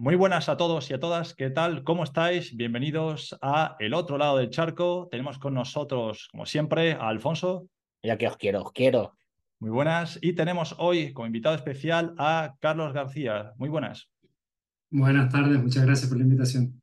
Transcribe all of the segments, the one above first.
Muy buenas a todos y a todas, ¿qué tal? ¿Cómo estáis? Bienvenidos a El Otro Lado del Charco. Tenemos con nosotros, como siempre, a Alfonso. Ya que os quiero, os quiero. Muy buenas. Y tenemos hoy como invitado especial a Carlos García. Muy buenas. Buenas tardes, muchas gracias por la invitación.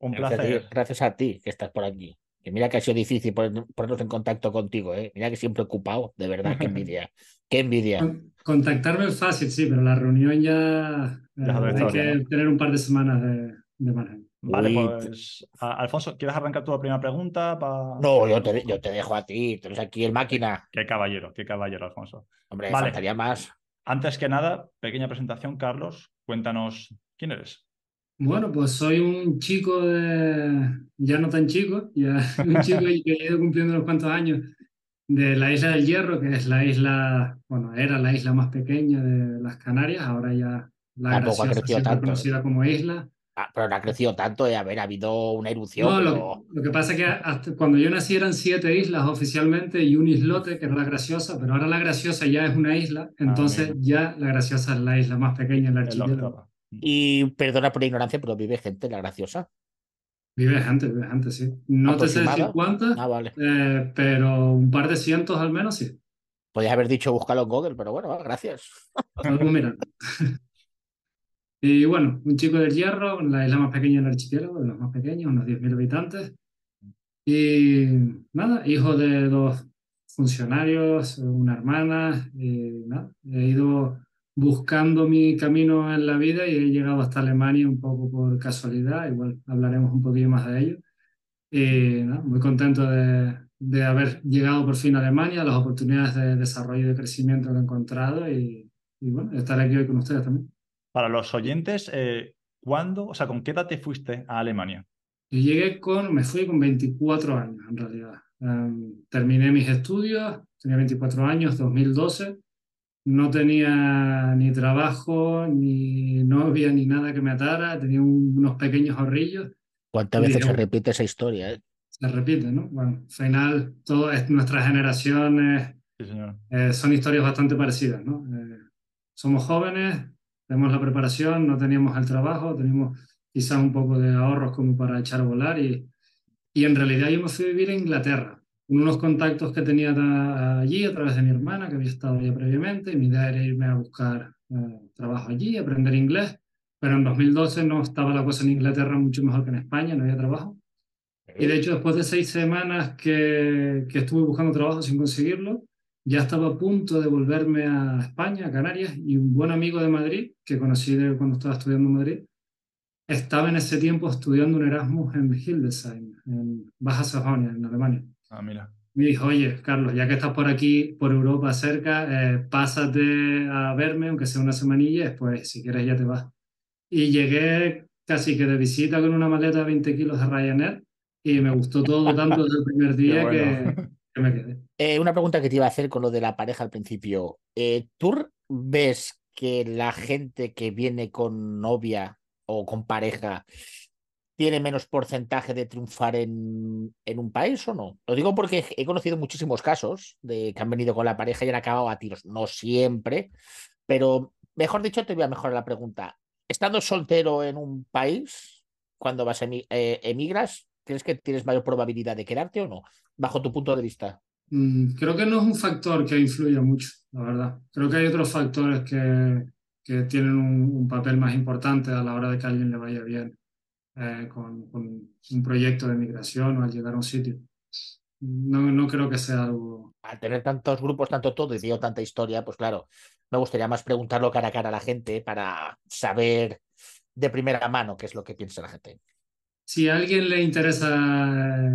Un Gracias a placer. ti, gracias a ti que estás por aquí. Que mira que ha sido difícil poner- ponernos en contacto contigo, ¿eh? Mira que siempre ocupado, de verdad, qué envidia. Qué envidia. Con- Contactarme es fácil, sí, pero la reunión ya, eh, hay historia, que ¿no? tener un par de semanas de, de margen. Vale, Uy, pues a- Alfonso, ¿quieres arrancar tu primera pregunta? Pa- No, yo te, yo te dejo a ti, tú eres aquí el máquina. Qué caballero, qué caballero, Alfonso. Hombre, Vale. faltaría más. Antes que nada, pequeña presentación, Carlos. Cuéntanos quién eres. Bueno, pues soy un chico de, ya no tan chico, ya un chico que ha ido cumpliendo unos cuantos años de la isla del Hierro, que es la isla, bueno, era la isla más pequeña de las Canarias, ahora ya la Tampoco ha graciosa, crecido tanto. conocida como isla. Ah, pero no ha crecido tanto, eh. A ver, ha habido una erupción, No, pero lo, lo que pasa es que hasta cuando yo nací eran siete islas oficialmente y un islote, que era la Graciosa, pero ahora la Graciosa ya es una isla, entonces amigo. ya la Graciosa es la isla más pequeña en el El archipiélago. Y perdona por la ignorancia, pero vive gente, la graciosa. Vive gente, vive gente, sí. No te sé decir cuántas, Ah, vale. eh, pero un par de cientos al menos sí. Podías haber dicho búscalo en Google, pero bueno, gracias. Algo mirando. Y bueno, un chico del Hierro, la isla más pequeña del archipiélago, de los más pequeños, unos 10.000 habitantes. Y nada, hijo de dos funcionarios, una hermana, y nada, he ido buscando mi camino en la vida y he llegado hasta Alemania un poco por casualidad, igual hablaremos un poquillo más de ello. Y nada, muy contento de, de haber llegado por fin a Alemania, las oportunidades de desarrollo y de crecimiento que he encontrado y, y bueno, estar aquí hoy con ustedes también. Para los oyentes, eh, ¿cuándo, o sea, con qué edad te fuiste a Alemania? Yo llegué con, me fui con 24 años en realidad. Em, terminé mis estudios, tenía 24 años, 2012. No tenía ni trabajo, ni novia, ni nada que me atara. Tenía un- unos pequeños ahorrillos. ¿Cuántas veces se repite esa historia? eh? Se repite, ¿no? Bueno, al final, todo es, nuestras generaciones Sí, eh, son historias bastante parecidas, ¿no? Eh, somos jóvenes, tenemos la preparación, no teníamos el trabajo, teníamos quizás un poco de ahorros como para echar a volar y, y en realidad yo me fui a vivir a Inglaterra, unos contactos que tenía allí a través de mi hermana, que había estado allá previamente, y mi idea era irme a buscar eh, trabajo allí, aprender inglés, pero en 2012 no estaba la cosa en Inglaterra mucho mejor que en España, no había trabajo. Y de hecho, después de seis semanas que, que estuve buscando trabajo sin conseguirlo, ya estaba a punto de volverme a España, a Canarias, y un buen amigo de Madrid, que conocí de cuando estaba estudiando en Madrid, estaba en ese tiempo estudiando un Erasmus en Hildesheim, en Baja Sajonia, en Alemania. Ah, mira. Me dijo, oye, Carlos, ya que estás por aquí, por Europa cerca, eh, pásate a verme, aunque sea una semanilla, y después, si quieres, ya te vas. Y llegué casi que de visita con una maleta de 20 kilos de Ryanair, y me gustó todo tanto desde el primer día bueno. que, que me quedé. Eh, una pregunta que te iba a hacer con lo de la pareja al principio. Eh, ¿tú ves que la gente que viene con novia o con pareja tiene menos porcentaje de triunfar en, en un país o no? Lo digo porque he conocido muchísimos casos de que han venido con la pareja y han acabado a tiros. No siempre, pero mejor dicho, te voy a mejorar la pregunta. Estando soltero en un país, cuando vas a emi- eh, emigras, ¿crees que tienes mayor probabilidad de quedarte o no? Bajo tu punto de vista. Mm, Creo que no es un factor que influya mucho, la verdad. Creo que hay otros factores que, que tienen un, un papel más importante a la hora de que a alguien le vaya bien eh, con, con un proyecto de migración o al llegar a un sitio. No, no creo que sea algo... al tener tantos grupos, tanto todo y dio tanta historia, pues claro, me gustaría más preguntarlo cara a cara a la gente para saber de primera mano qué es lo que piensa la gente. Si a alguien le interesa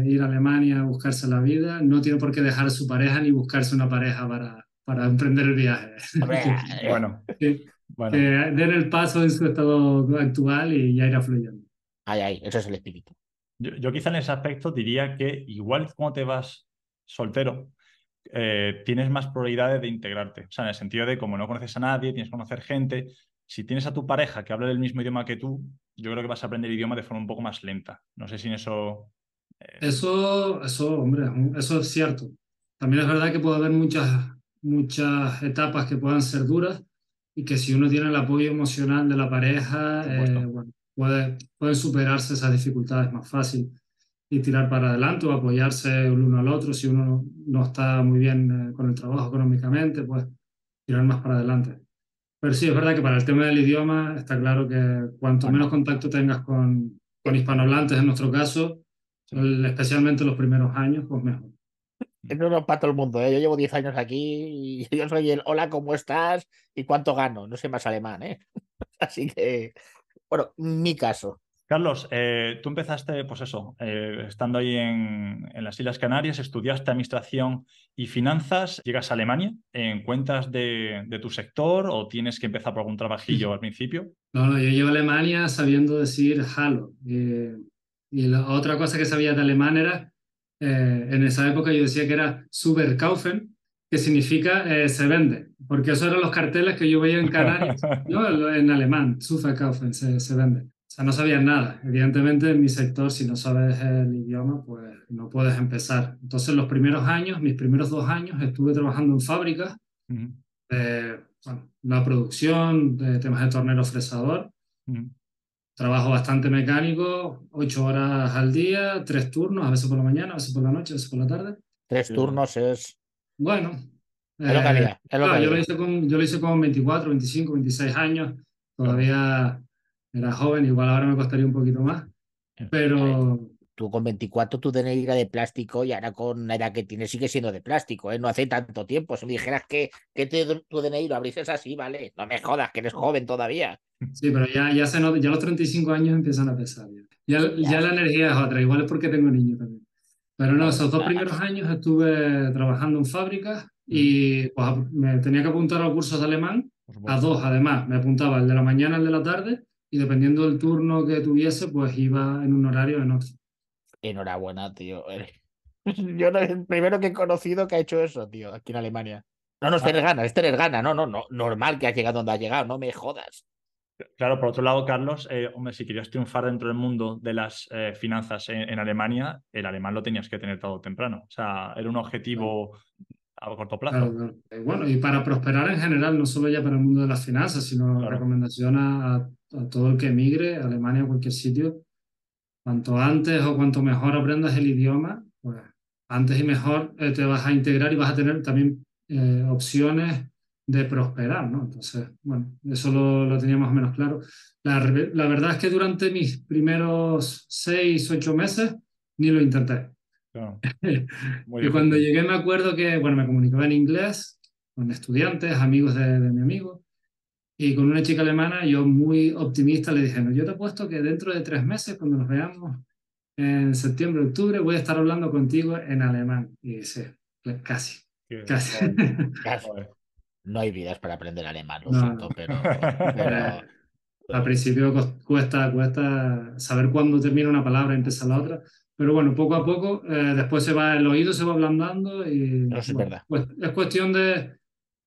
ir a Alemania a buscarse la vida, no tiene por qué dejar a su pareja ni buscarse una pareja para, para emprender el viaje. Eh, Bueno, Que, bueno. que den el paso en su estado actual y ya irá fluyendo. Ay, ay, ese es el espíritu. Yo, yo quizá en ese aspecto diría que igual cuando te vas soltero, eh, tienes más probabilidades de integrarte. O sea, en el sentido de como no conoces a nadie, tienes que conocer gente. Si tienes a tu pareja que habla del mismo idioma que tú, yo creo que vas a aprender el idioma de forma un poco más lenta. No sé si en eso... eh, Eso, eso, hombre, eso es cierto. También es verdad que puede haber muchas, muchas etapas que puedan ser duras, y que si uno tiene el apoyo emocional de la pareja, eh, bueno, puede, pueden superarse esas dificultades más fácil y tirar para adelante o apoyarse el uno al otro. Si uno no está muy bien eh, con el trabajo económicamente, pues tirar más para adelante. Pero sí, es verdad que para el tema del idioma está claro que cuanto menos contacto tengas con, con hispanohablantes, en nuestro caso, especialmente los primeros años, pues mejor. No, no, para todo el mundo. ¿eh? Yo llevo 10 años aquí y yo soy el hola, ¿cómo estás? ¿Y cuánto gano? No sé más alemán, ¿eh? Así que, bueno, mi caso. Carlos, eh, tú empezaste, pues eso, eh, estando ahí en, las Islas Canarias, estudiaste Administración y Finanzas, llegas a Alemania, ¿en cuentas de, tu sector o tienes que empezar por algún trabajillo al principio? No, no, yo llego a Alemania sabiendo decir Hallo. y la otra cosa que sabía de alemán era, eh, en esa época yo decía que era Superkaufen, que significa se vende, porque esos eran los carteles que yo veía en Canarias, ¿no? en alemán, Superkaufen, se, se vende. O sea, no sabías nada. Evidentemente, en mi sector, si no sabes el idioma, pues no puedes empezar. Entonces, los primeros años, mis primeros dos años, estuve trabajando en fábricas, de la producción, de temas de tornero fresador. Trabajo bastante mecánico, ocho horas al día, tres turnos, a veces por la mañana, a veces por la noche, a veces por la tarde. Tres turnos es... Bueno. Es había. yo, lo hice con, yo lo hice con 24, 25, 26 años. Todavía era joven, igual ahora me costaría un poquito más, pero... Tú con 24 tu DNI era de plástico y ahora con la edad que tienes sigue siendo de plástico, ¿eh? No hace tanto tiempo. Si me dijeras que, que tu DNI lo abriste así, vale, no me jodas, que eres joven todavía. Sí, pero ya, ya, se ya los 35 años empiezan a pesar. Ya, ya, la energía es otra, igual es porque tengo niños también. Pero no, esos dos primeros años estuve trabajando en fábricas y pues, me tenía que apuntar a cursos de alemán, a dos además. Me apuntaba el de la mañana, el de la tarde, y dependiendo del turno que tuviese, pues iba en un horario en otro. Enhorabuena, tío. Yo el primero que he conocido que ha hecho eso, tío, aquí en Alemania. No, no es tener ganas, es tener ganas, no, no, no, normal que has llegado donde has llegado, no me jodas. Claro, por otro lado, Carlos, eh, hombre, si querías triunfar dentro del mundo de las eh, finanzas en, Alemania, el alemán lo tenías que tener todo temprano. O sea, era un objetivo a corto plazo. Bueno, y para prosperar en general, no solo ya para el mundo de las finanzas, sino recomendación a a todo el que emigre, a Alemania o cualquier sitio, cuanto antes o cuanto mejor aprendas el idioma, pues antes y mejor eh, te vas a integrar y vas a tener también eh, opciones de prosperar, ¿no? Entonces, bueno, eso lo, lo tenía más o menos claro. La, la, verdad es que durante mis primeros seis, ocho meses ni lo intenté. y cuando llegué me acuerdo que, bueno, me comunicaba en inglés con estudiantes, amigos de, de mi amigo, y con una chica alemana, yo muy optimista le dije, no, yo te apuesto que dentro de tres meses, cuando nos veamos en septiembre, octubre, voy a estar hablando contigo en alemán. Y dice, pues casi, casi. No hay vidas para aprender alemán, lo siento, pero, Al principio cuesta, cuesta saber cuándo termina una palabra y empieza la otra. Pero bueno, poco a poco, eh, después se va, el oído se va ablandando y no, es. Pues, es cuestión de,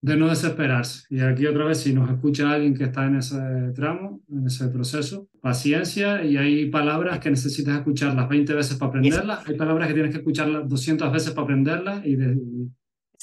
de no desesperarse. Y aquí otra vez, si nos escucha alguien que está en ese tramo, en ese proceso, paciencia y hay palabras que necesitas escucharlas 20 veces para aprenderlas, hay palabras que tienes que escucharlas 200 veces para aprenderlas y, de,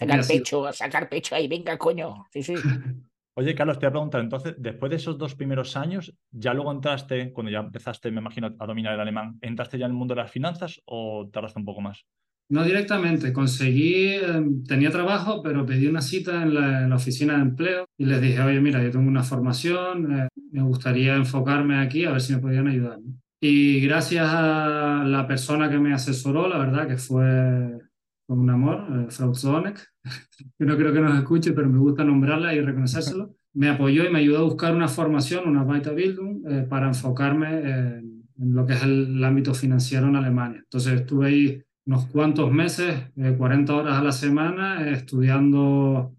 sacar pecho, sacar pecho ahí, venga, coño. Sí, sí. Oye, Carlos, te voy a preguntar, entonces, después de esos dos primeros años, ¿ya luego entraste, cuando ya empezaste, me imagino, a dominar el alemán, ¿entraste ya en el mundo de las finanzas o tardaste un poco más? No directamente, conseguí, em, tenía trabajo, pero pedí una cita en la, oficina de empleo y les dije, oye, mira, yo tengo una formación, eh, me gustaría enfocarme aquí a ver si me podían ayudar. Y gracias a la persona que me asesoró, la verdad que fue con un amor, eh, Frau Zonek, que no creo que nos escuche, pero me gusta nombrarla y reconocérselo, me apoyó y me ayudó a buscar una formación, una Weiterbildung, eh, para enfocarme en, en, lo que es el ámbito financiero en Alemania. Entonces estuve ahí unos cuantos meses, 40 eh, horas a la semana, eh, estudiando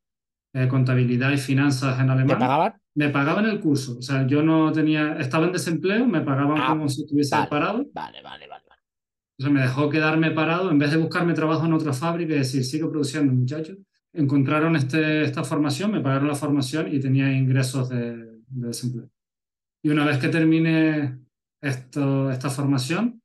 eh, contabilidad y finanzas en alemán. ¿Me pagaban? Me pagaban el curso. O sea, yo no tenía, estaba en desempleo, me pagaban ah, como si estuviese parado. Vale, vale, vale. Sea, me dejó quedarme parado en vez de buscarme trabajo en otra fábrica y decir, sigo produciendo, muchachos. Encontraron este, esta formación, me pagaron la formación y tenía ingresos de, de desempleo. Y una vez que terminé esto, esta formación,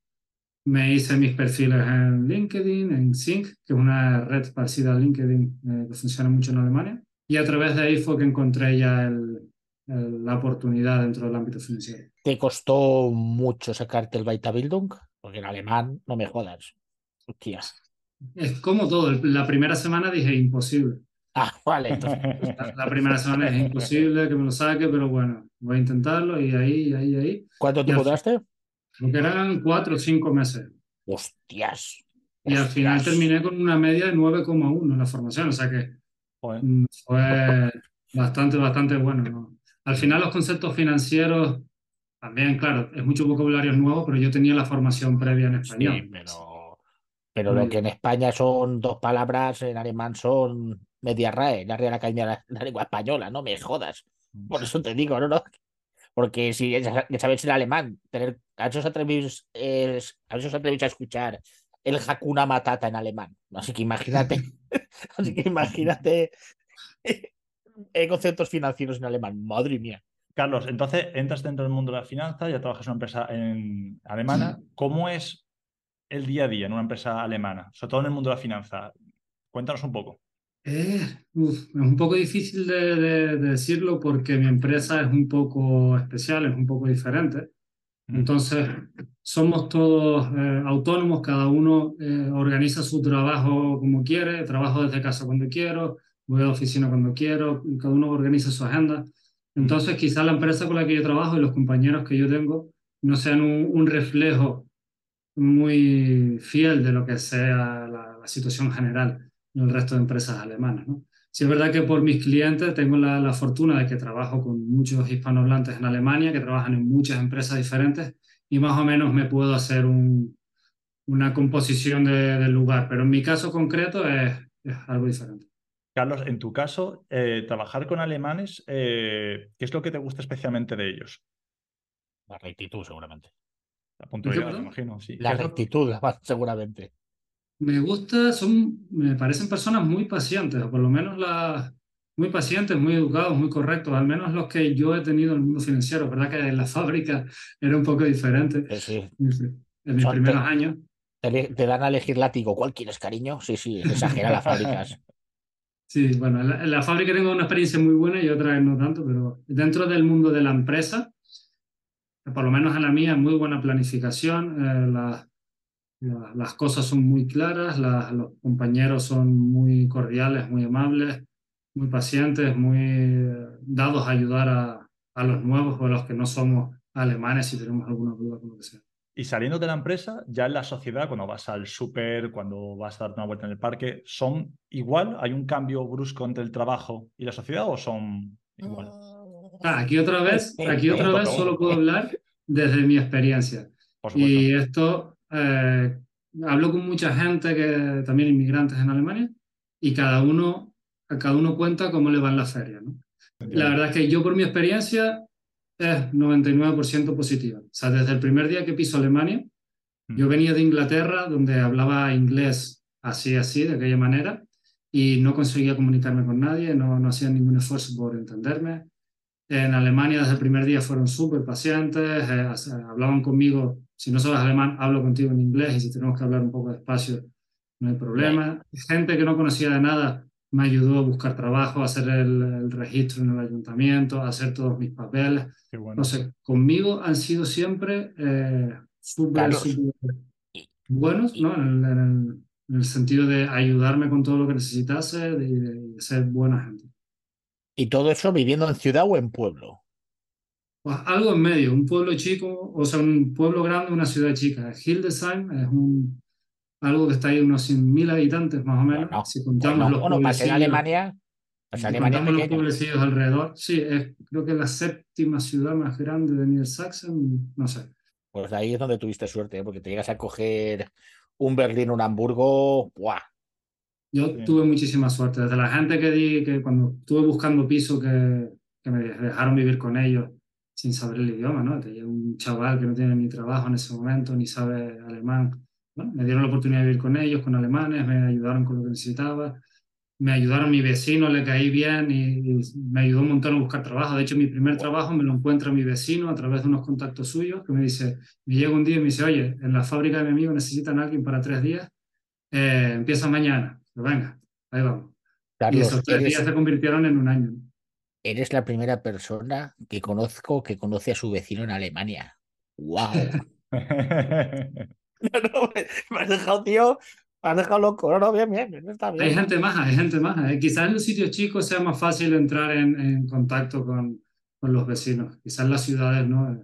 me hice mis perfiles en LinkedIn, en Sync, que es una red parecida a LinkedIn eh, que funciona mucho en Alemania. y a través de ahí fue que encontré ya el, la oportunidad dentro del ámbito financiero. ¿Te costó mucho sacarte el Weiterbildung? Porque en alemán no me jodas. Hostia. Es como todo. La primera semana dije imposible. Ah, vale. Entonces... La, primera semana es imposible que me lo saque, pero bueno, voy a intentarlo y ahí, ahí, ahí. ¿Cuánto tiempo duraste? Porque eran cuatro o cinco meses. Hostias. Y al final terminé con una media de 9,1 en la formación, o sea que mm, fue bastante, bastante bueno. ¿no? Al final los conceptos financieros, también, claro, es mucho vocabulario nuevo, pero yo tenía la formación previa en español. Sí, pero, pero lo que en España son dos palabras, en alemán son media RAE, la Real Academia de la Lengua Española, no me jodas. Por eso te digo, ¿no? no Porque si ya sabes el alemán, tener, a esos atrevéis, a a escuchar el Hakuna Matata en alemán. Así que imagínate, así que imagínate eh, conceptos financieros en alemán. Madre mía. Carlos, entonces entras dentro del mundo de la finanza, ya trabajas en una empresa en alemana. ¿Cómo es el día a día en una empresa alemana, sobre todo en el mundo de la finanza? Cuéntanos un poco. Eh, es un poco difícil de, decirlo porque mi empresa es un poco especial, es un poco diferente. Mm. Entonces, somos todos eh, autónomos, cada uno organiza su trabajo como quiere, trabajo desde casa cuando quiero, voy a la oficina cuando quiero, cada uno organiza su agenda. Entonces, quizá la empresa con la que yo trabajo y los compañeros que yo tengo no sean un, reflejo muy fiel de lo que sea la, situación general en el resto de empresas alemanas. ¿no? Sí es verdad que por mis clientes tengo la, la, fortuna de que trabajo con muchos hispanohablantes en Alemania, que trabajan en muchas empresas diferentes, y más o menos me puedo hacer un, una composición de, del lugar, pero en mi caso concreto es, es algo diferente. Carlos, en tu caso, eh, trabajar con alemanes, eh, ¿qué es lo que te gusta especialmente de ellos? La rectitud, seguramente. La puntualidad, me imagino, sí. La rectitud, seguramente. Me gusta, son, me parecen personas muy pacientes, o por lo menos las muy pacientes, muy educados, muy correctos, al menos los que yo he tenido en el mundo financiero, ¿verdad? Que en la fábrica era un poco diferente. Sí, En mis primeros años. Te, te, dan a elegir látigo. ¿Cuál quieres, cariño? Sí, sí, exagera las fábricas. Sí, bueno, en la, fábrica tengo una experiencia muy buena y otra no tanto, pero dentro del mundo de la empresa, por lo menos en la mía, muy buena planificación, eh, las cosas son muy claras, los compañeros son muy cordiales, muy amables, muy pacientes, muy eh, dados a ayudar a, a los nuevos o a los que no somos alemanes si tenemos alguna duda con lo que sea. Y saliendo de la empresa, ya en la sociedad, cuando vas al súper, cuando vas a darte una vuelta en el parque, ¿son igual? ¿Hay un cambio brusco entre el trabajo y la sociedad o son igual? Ah, aquí otra vez, aquí otra vez solo puedo hablar desde mi experiencia. Y esto, eh, hablo con mucha gente, que también inmigrantes en Alemania, y cada uno, cada uno cuenta cómo le va en la feria. ¿no? La verdad es que yo por mi experiencia es 99% positiva. O sea, desde el primer día que piso Alemania, yo mm. venía de Inglaterra, donde hablaba inglés así, así, de aquella manera, y no conseguía comunicarme con nadie, no, no hacía ningún esfuerzo por entenderme. En Alemania desde el primer día fueron súper pacientes, eh, hablaban conmigo, si no sabes alemán, hablo contigo en inglés y si tenemos que hablar un poco despacio, no hay problema. Gente que no conocía de nada me ayudó a buscar trabajo, a hacer el, registro en el ayuntamiento, a hacer todos mis papeles. Bueno. conmigo han sido siempre eh, súper, buenos, ¿no? En el, sentido de ayudarme con todo lo que necesitase, de, ser buena gente. ¿Y todo eso viviendo en ciudad o en pueblo? Pues algo en medio, un pueblo chico, o sea, un pueblo grande, una ciudad chica. Hildesheim es un, algo que está ahí unos 100.000 habitantes más o menos. si contamos los bueno, para Alemania, si Alemania contamos los pueblecidos alrededor, sí, es, creo que es la séptima ciudad más grande de Niedersachsen, no sé. Pues ahí es donde tuviste suerte, ¿eh? porque te llegas a coger un Berlín, un Hamburgo, ¡buah! Yo tuve muchísima suerte. Desde la gente que di, que cuando estuve buscando piso, que, que me dejaron vivir con ellos sin saber el idioma, ¿no? Un chaval que no tiene ni trabajo en ese momento, ni sabe alemán me dieron la oportunidad de vivir con ellos, con alemanes, me ayudaron con lo que necesitaba, me ayudaron mi vecino, le caí bien y, me ayudó un montón a buscar trabajo. De hecho, mi primer trabajo me lo encuentra mi vecino a través de unos contactos suyos que me dice, me llega un día y me dice, oye, en la fábrica de mi amigo necesitan a alguien para tres días, eh, empieza mañana. Pero venga, ahí vamos. y esos tres días se convirtieron en un año. Eres la primera persona que conozco que conoce a su vecino en Alemania. ¡Wow! no, no, me has dejado, tío, me has dejado loco. No, no, bien, bien, está bien. Hay gente más, hay gente más. ¿eh? Quizás en los sitios chicos sea más fácil entrar en, en contacto con, con, los vecinos. Quizás en las ciudades, ¿no?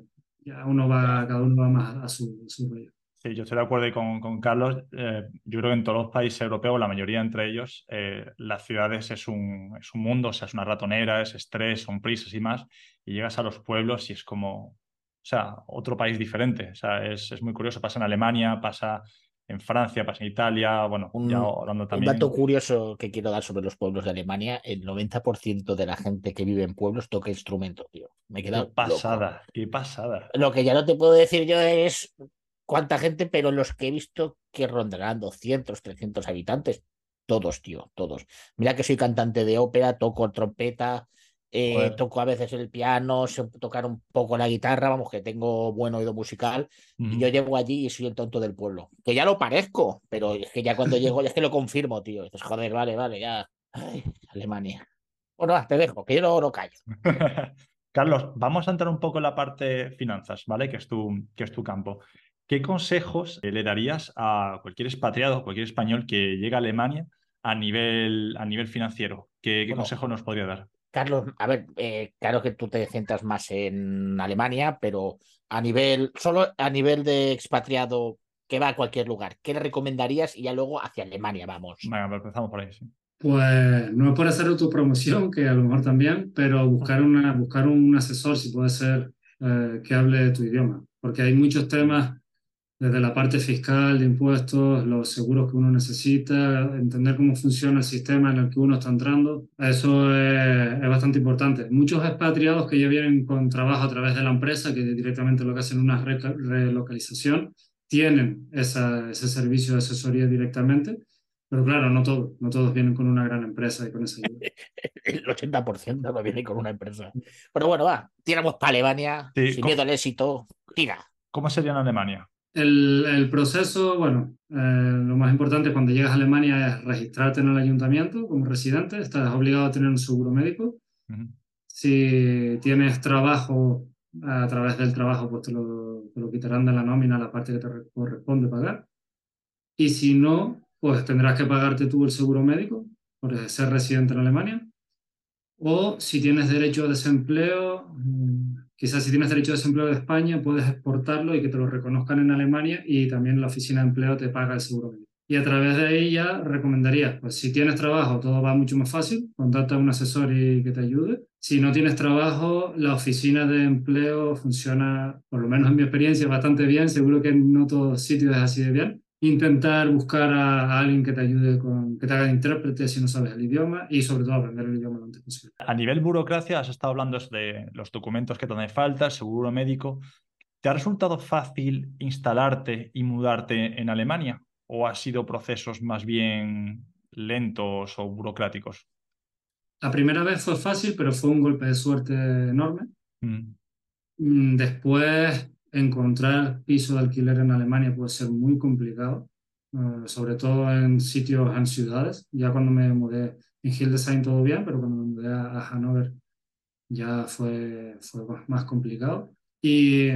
Ya uno va, cada uno va más a su, su rollo. Sí, yo estoy de acuerdo con, con Carlos. Eh, yo creo que en todos los países europeos, la mayoría entre ellos, eh, las ciudades es un, es un mundo, o sea, es una ratonera, es estrés, son prisas y más. Y llegas a los pueblos y es como, o sea, otro país diferente. O sea, es, es muy curioso. Pasa en Alemania, pasa en Francia, pasa en Italia, bueno, un, ya hablando también. Un dato curioso que quiero dar sobre los pueblos de Alemania: el 90% de la gente que vive en pueblos toca instrumentos, tío. Me he quedado. Qué pasada, loco. qué pasada. Lo que ya no te puedo decir yo es cuánta gente, pero los que he visto que rondarán 200, 300 habitantes, todos, tío, todos. Mira que soy cantante de ópera, toco trompeta, eh, toco a veces el piano, sé tocar un poco la guitarra, vamos, que tengo buen oído musical, uh -huh. y yo llego allí y soy el tonto del pueblo. Que ya lo parezco, pero es que ya cuando llego ya es que lo confirmo, tío. Dices, joder, vale, vale, ya. Ay, Alemania. Bueno, te dejo, que yo no, no callo. Carlos, vamos a entrar un poco en la parte finanzas, ¿vale? Que es tu, que es tu campo. ¿Qué consejos le darías a cualquier expatriado, cualquier español que llega a Alemania a nivel, a nivel financiero? ¿Qué, qué bueno, consejo nos podría dar? Carlos, a ver, eh, claro que tú te centras más en Alemania, pero a nivel, solo a nivel de expatriado que va a cualquier lugar, ¿qué le recomendarías? Y ya luego hacia Alemania, vamos. Venga, pues empezamos por ahí, sí. Pues no es por hacer autopromoción, que a lo mejor también, pero buscar, una, buscar un asesor, si puede ser, eh, que hable tu idioma, porque hay muchos temas desde la parte fiscal, de impuestos, los seguros que uno necesita, entender cómo funciona el sistema en el que uno está entrando, eso es, es, bastante importante. Muchos expatriados que ya vienen con trabajo a través de la empresa, que directamente lo que hacen es una re relocalización, tienen esa, ese servicio de asesoría directamente, pero claro, no todos, no todos vienen con una gran empresa y con esa ayuda. El 80% no viene con una empresa. Pero bueno, va, tiramos para Alemania, sí, sin miedo al éxito, tira. ¿Cómo sería en Alemania? El, el, proceso, bueno, eh, lo más importante cuando llegas a Alemania es registrarte en el ayuntamiento como residente, estás obligado a tener un seguro médico. Uh -huh. Si tienes trabajo, a través del trabajo, pues te lo, te lo, quitarán de la nómina la parte que te corresponde pagar. Y si no, pues tendrás que pagarte tú el seguro médico por ser residente en Alemania. O si tienes derecho a desempleo, Quizás si tienes derecho a desempleo de España, puedes exportarlo y que te lo reconozcan en Alemania y también la oficina de empleo te paga el seguro. Y a través de ahí ya recomendaría, pues si tienes trabajo, todo va mucho más fácil, contacta a un asesor y que te ayude. Si no tienes trabajo, la oficina de empleo funciona, por lo menos en mi experiencia, bastante bien. Seguro que en no todos sitios es así de bien intentar buscar a, alguien que te ayude con, que te haga de intérprete si no sabes el idioma y sobre todo aprender el idioma lo antes posible. A nivel burocracia, has estado hablando de los documentos que te hacen falta, seguro médico. ¿Te ha resultado fácil instalarte y mudarte en Alemania? ¿O ha sido procesos más bien lentos o burocráticos? La primera vez fue fácil, pero fue un golpe de suerte enorme. Mm. Después encontrar piso de alquiler en Alemania puede ser muy complicado, uh, sobre todo en sitios, en ciudades. Ya cuando me mudé en Hildesheim todo bien, pero cuando me mudé a, a Hannover ya fue, fue más complicado. Y,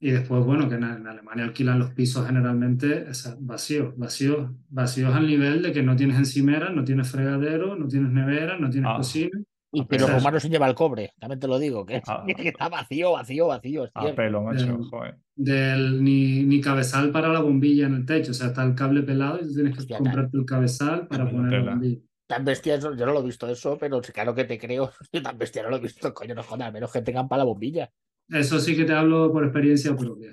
y después, bueno, que en, en, Alemania alquilan los pisos generalmente o sea, vacíos, vacíos, vacíos al nivel de que no tienes encimera, no tienes fregadero, no tienes nevera, no tienes ah. cocina. Y pero Romano se lleva el cobre, también te lo digo, que, ah, que está vacío, vacío, vacío. A pelo, macho, del, joder. Del, ni, ni, cabezal para la bombilla en el techo, o sea, está el cable pelado y tú tienes que Hostia, comprarte el cabezal para poner la bombilla. Tan bestia, yo no lo he visto eso, pero claro que te creo, yo tan bestia no lo he visto, coño, no jodas, menos que tengan para la bombilla. Eso sí que te hablo por experiencia propia.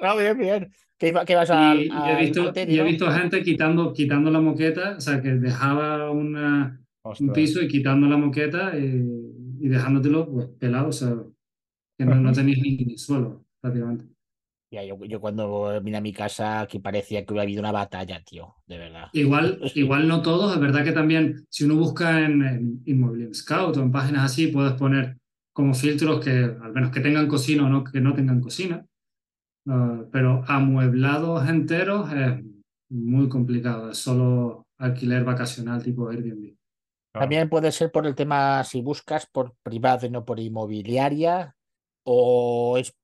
no, bien, bien. ¿Qué, qué vas a, y, a, y he visto, y he visto gente quitando, quitando la moqueta, o sea, que dejaba una un piso y quitando la moqueta y, y dejándotelo pues, pelado, o sea, que no, no tenéis ni, ni, suelo prácticamente. Ya, yo, yo, cuando vine a mi casa aquí parecía que hubiera habido una batalla, tío, de verdad. Igual, igual no todos, es verdad que también si uno busca en, en Scout o en páginas así, puedes poner como filtros que al menos que tengan cocina o no que no tengan cocina. Uh, pero amueblados enteros es muy complicado, es solo alquiler vacacional tipo Airbnb. También puede ser por el tema si buscas por privado y no por inmobiliaria, o es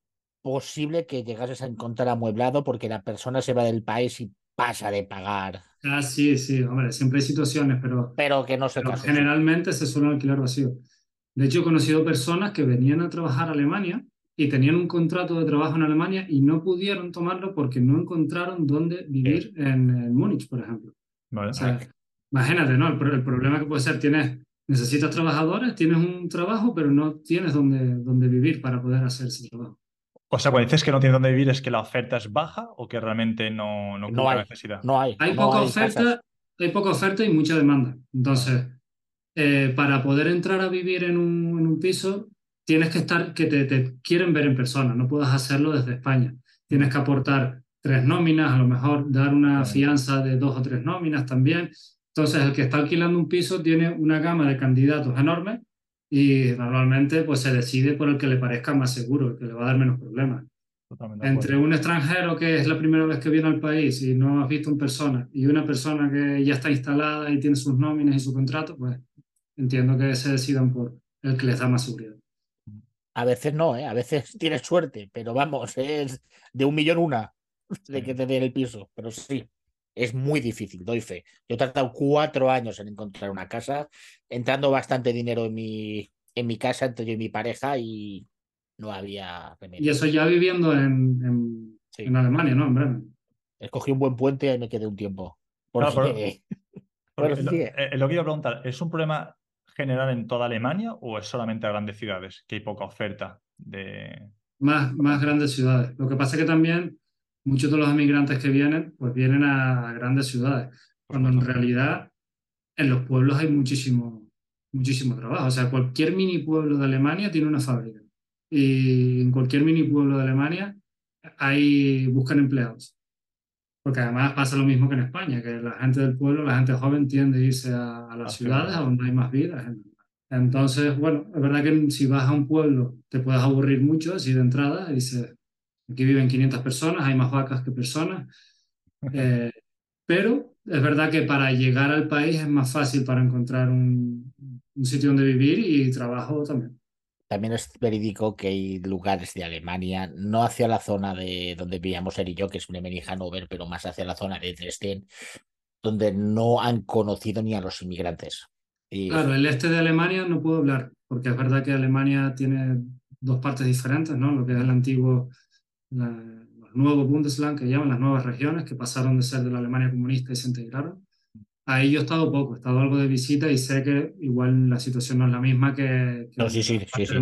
posible que llegases a encontrar amueblado porque la persona se va del país y pasa de pagar. Ah, sí, sí, hombre, siempre hay situaciones, pero, pero que no se pero generalmente se suele alquilar vacío. De hecho, he conocido personas que venían a trabajar a Alemania y tenían un contrato de trabajo en Alemania y no pudieron tomarlo porque no encontraron dónde vivir en, Múnich, por ejemplo. O sea, imagínate, ¿no? El, el, problema que puede ser, tienes, necesitas trabajadores, tienes un trabajo, pero no tienes dónde, dónde vivir para poder hacer ese trabajo. O sea, cuando dices que no tienes dónde vivir, ¿es que la oferta es baja o que realmente no, no, no hay necesidad? No hay. Hay poca oferta, hay poca oferta y mucha demanda. Entonces, eh, para poder entrar a vivir en un, en un piso, tienes que estar, que te, te, quieren ver en persona, no puedes hacerlo desde España. Tienes que aportar tres nóminas, a lo mejor dar una fianza de dos o tres nóminas también. Entonces, el que está alquilando un piso tiene una gama de candidatos enorme y normalmente pues se decide por el que le parezca más seguro, el que le va a dar menos problemas. Entre un extranjero que es la primera vez que viene al país y no has visto en persona y una persona que ya está instalada y tiene sus nóminas y su contrato, pues entiendo que se decidan por el que les da más seguridad. A veces no, ¿eh? a veces tienes suerte, pero vamos, es de un millón una de que te den el piso, pero sí es muy difícil, doy fe. Yo he tardado cuatro años en encontrar una casa, entrando bastante dinero en mi, en mi casa entre yo y mi pareja y no había remedio. Y eso ya viviendo en, en, Alemania, ¿no? En Bremen. Escogí un buen puente y me quedé un tiempo. Por lo, que lo que iba a preguntar, ¿es un problema general en toda Alemania o es solamente a grandes ciudades que hay poca oferta de... Más, más grandes ciudades. Lo que pasa es que también muchos de los inmigrantes que vienen, pues vienen a grandes ciudades, cuando en realidad en los pueblos hay muchísimo, muchísimo trabajo. O sea, cualquier mini pueblo de Alemania tiene una fábrica. Y en cualquier mini pueblo de Alemania hay, buscan empleados. Porque además pasa lo mismo que en España, que la gente del pueblo, la gente joven tiende a irse a, las ciudades, a donde hay más vida. Entonces, bueno, es verdad que si vas a un pueblo te puedes aburrir mucho así de entrada y dices, Aquí viven 500 personas, hay más vacas que personas. Eh, pero es verdad que para llegar al país es más fácil para encontrar un, un, sitio donde vivir y trabajo también. También es verídico que hay lugares de Alemania, no hacia la zona de donde vivíamos él y yo, que es Bremen y Hannover, pero más hacia la zona de Dresden, donde no han conocido ni a los inmigrantes. Y... Claro, el este de Alemania no puedo hablar, porque es verdad que Alemania tiene dos partes diferentes, ¿no? Lo que es el antiguo los nuevos Bundesland, que llaman las nuevas regiones, que pasaron de ser de la Alemania comunista y se integraron. Ahí yo he estado poco, he estado algo de visita y sé que igual la situación no es la misma que... no, sí, sí, sí, sí.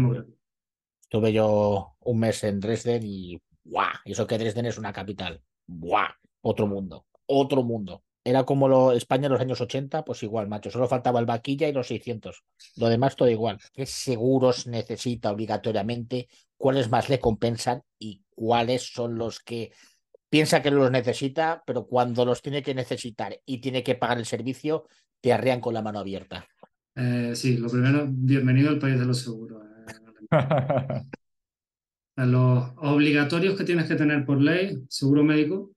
Estuve yo un mes en Dresden y ¡guau! Y eso que Dresden es una capital. ¡Guau! Otro mundo, otro mundo. Era como lo, España en los años 80, pues igual, macho. Solo faltaba el vaquilla y los 600. Lo demás todo igual. ¿Qué seguros necesita obligatoriamente? ¿Cuáles más le compensan? Y cuáles son los que piensa que los necesita, pero cuando los tiene que necesitar y tiene que pagar el servicio, te arrean con la mano abierta. Eh, sí, lo primero, bienvenido al país de los seguros. Eh, los obligatorios que tienes que tener por ley, seguro médico,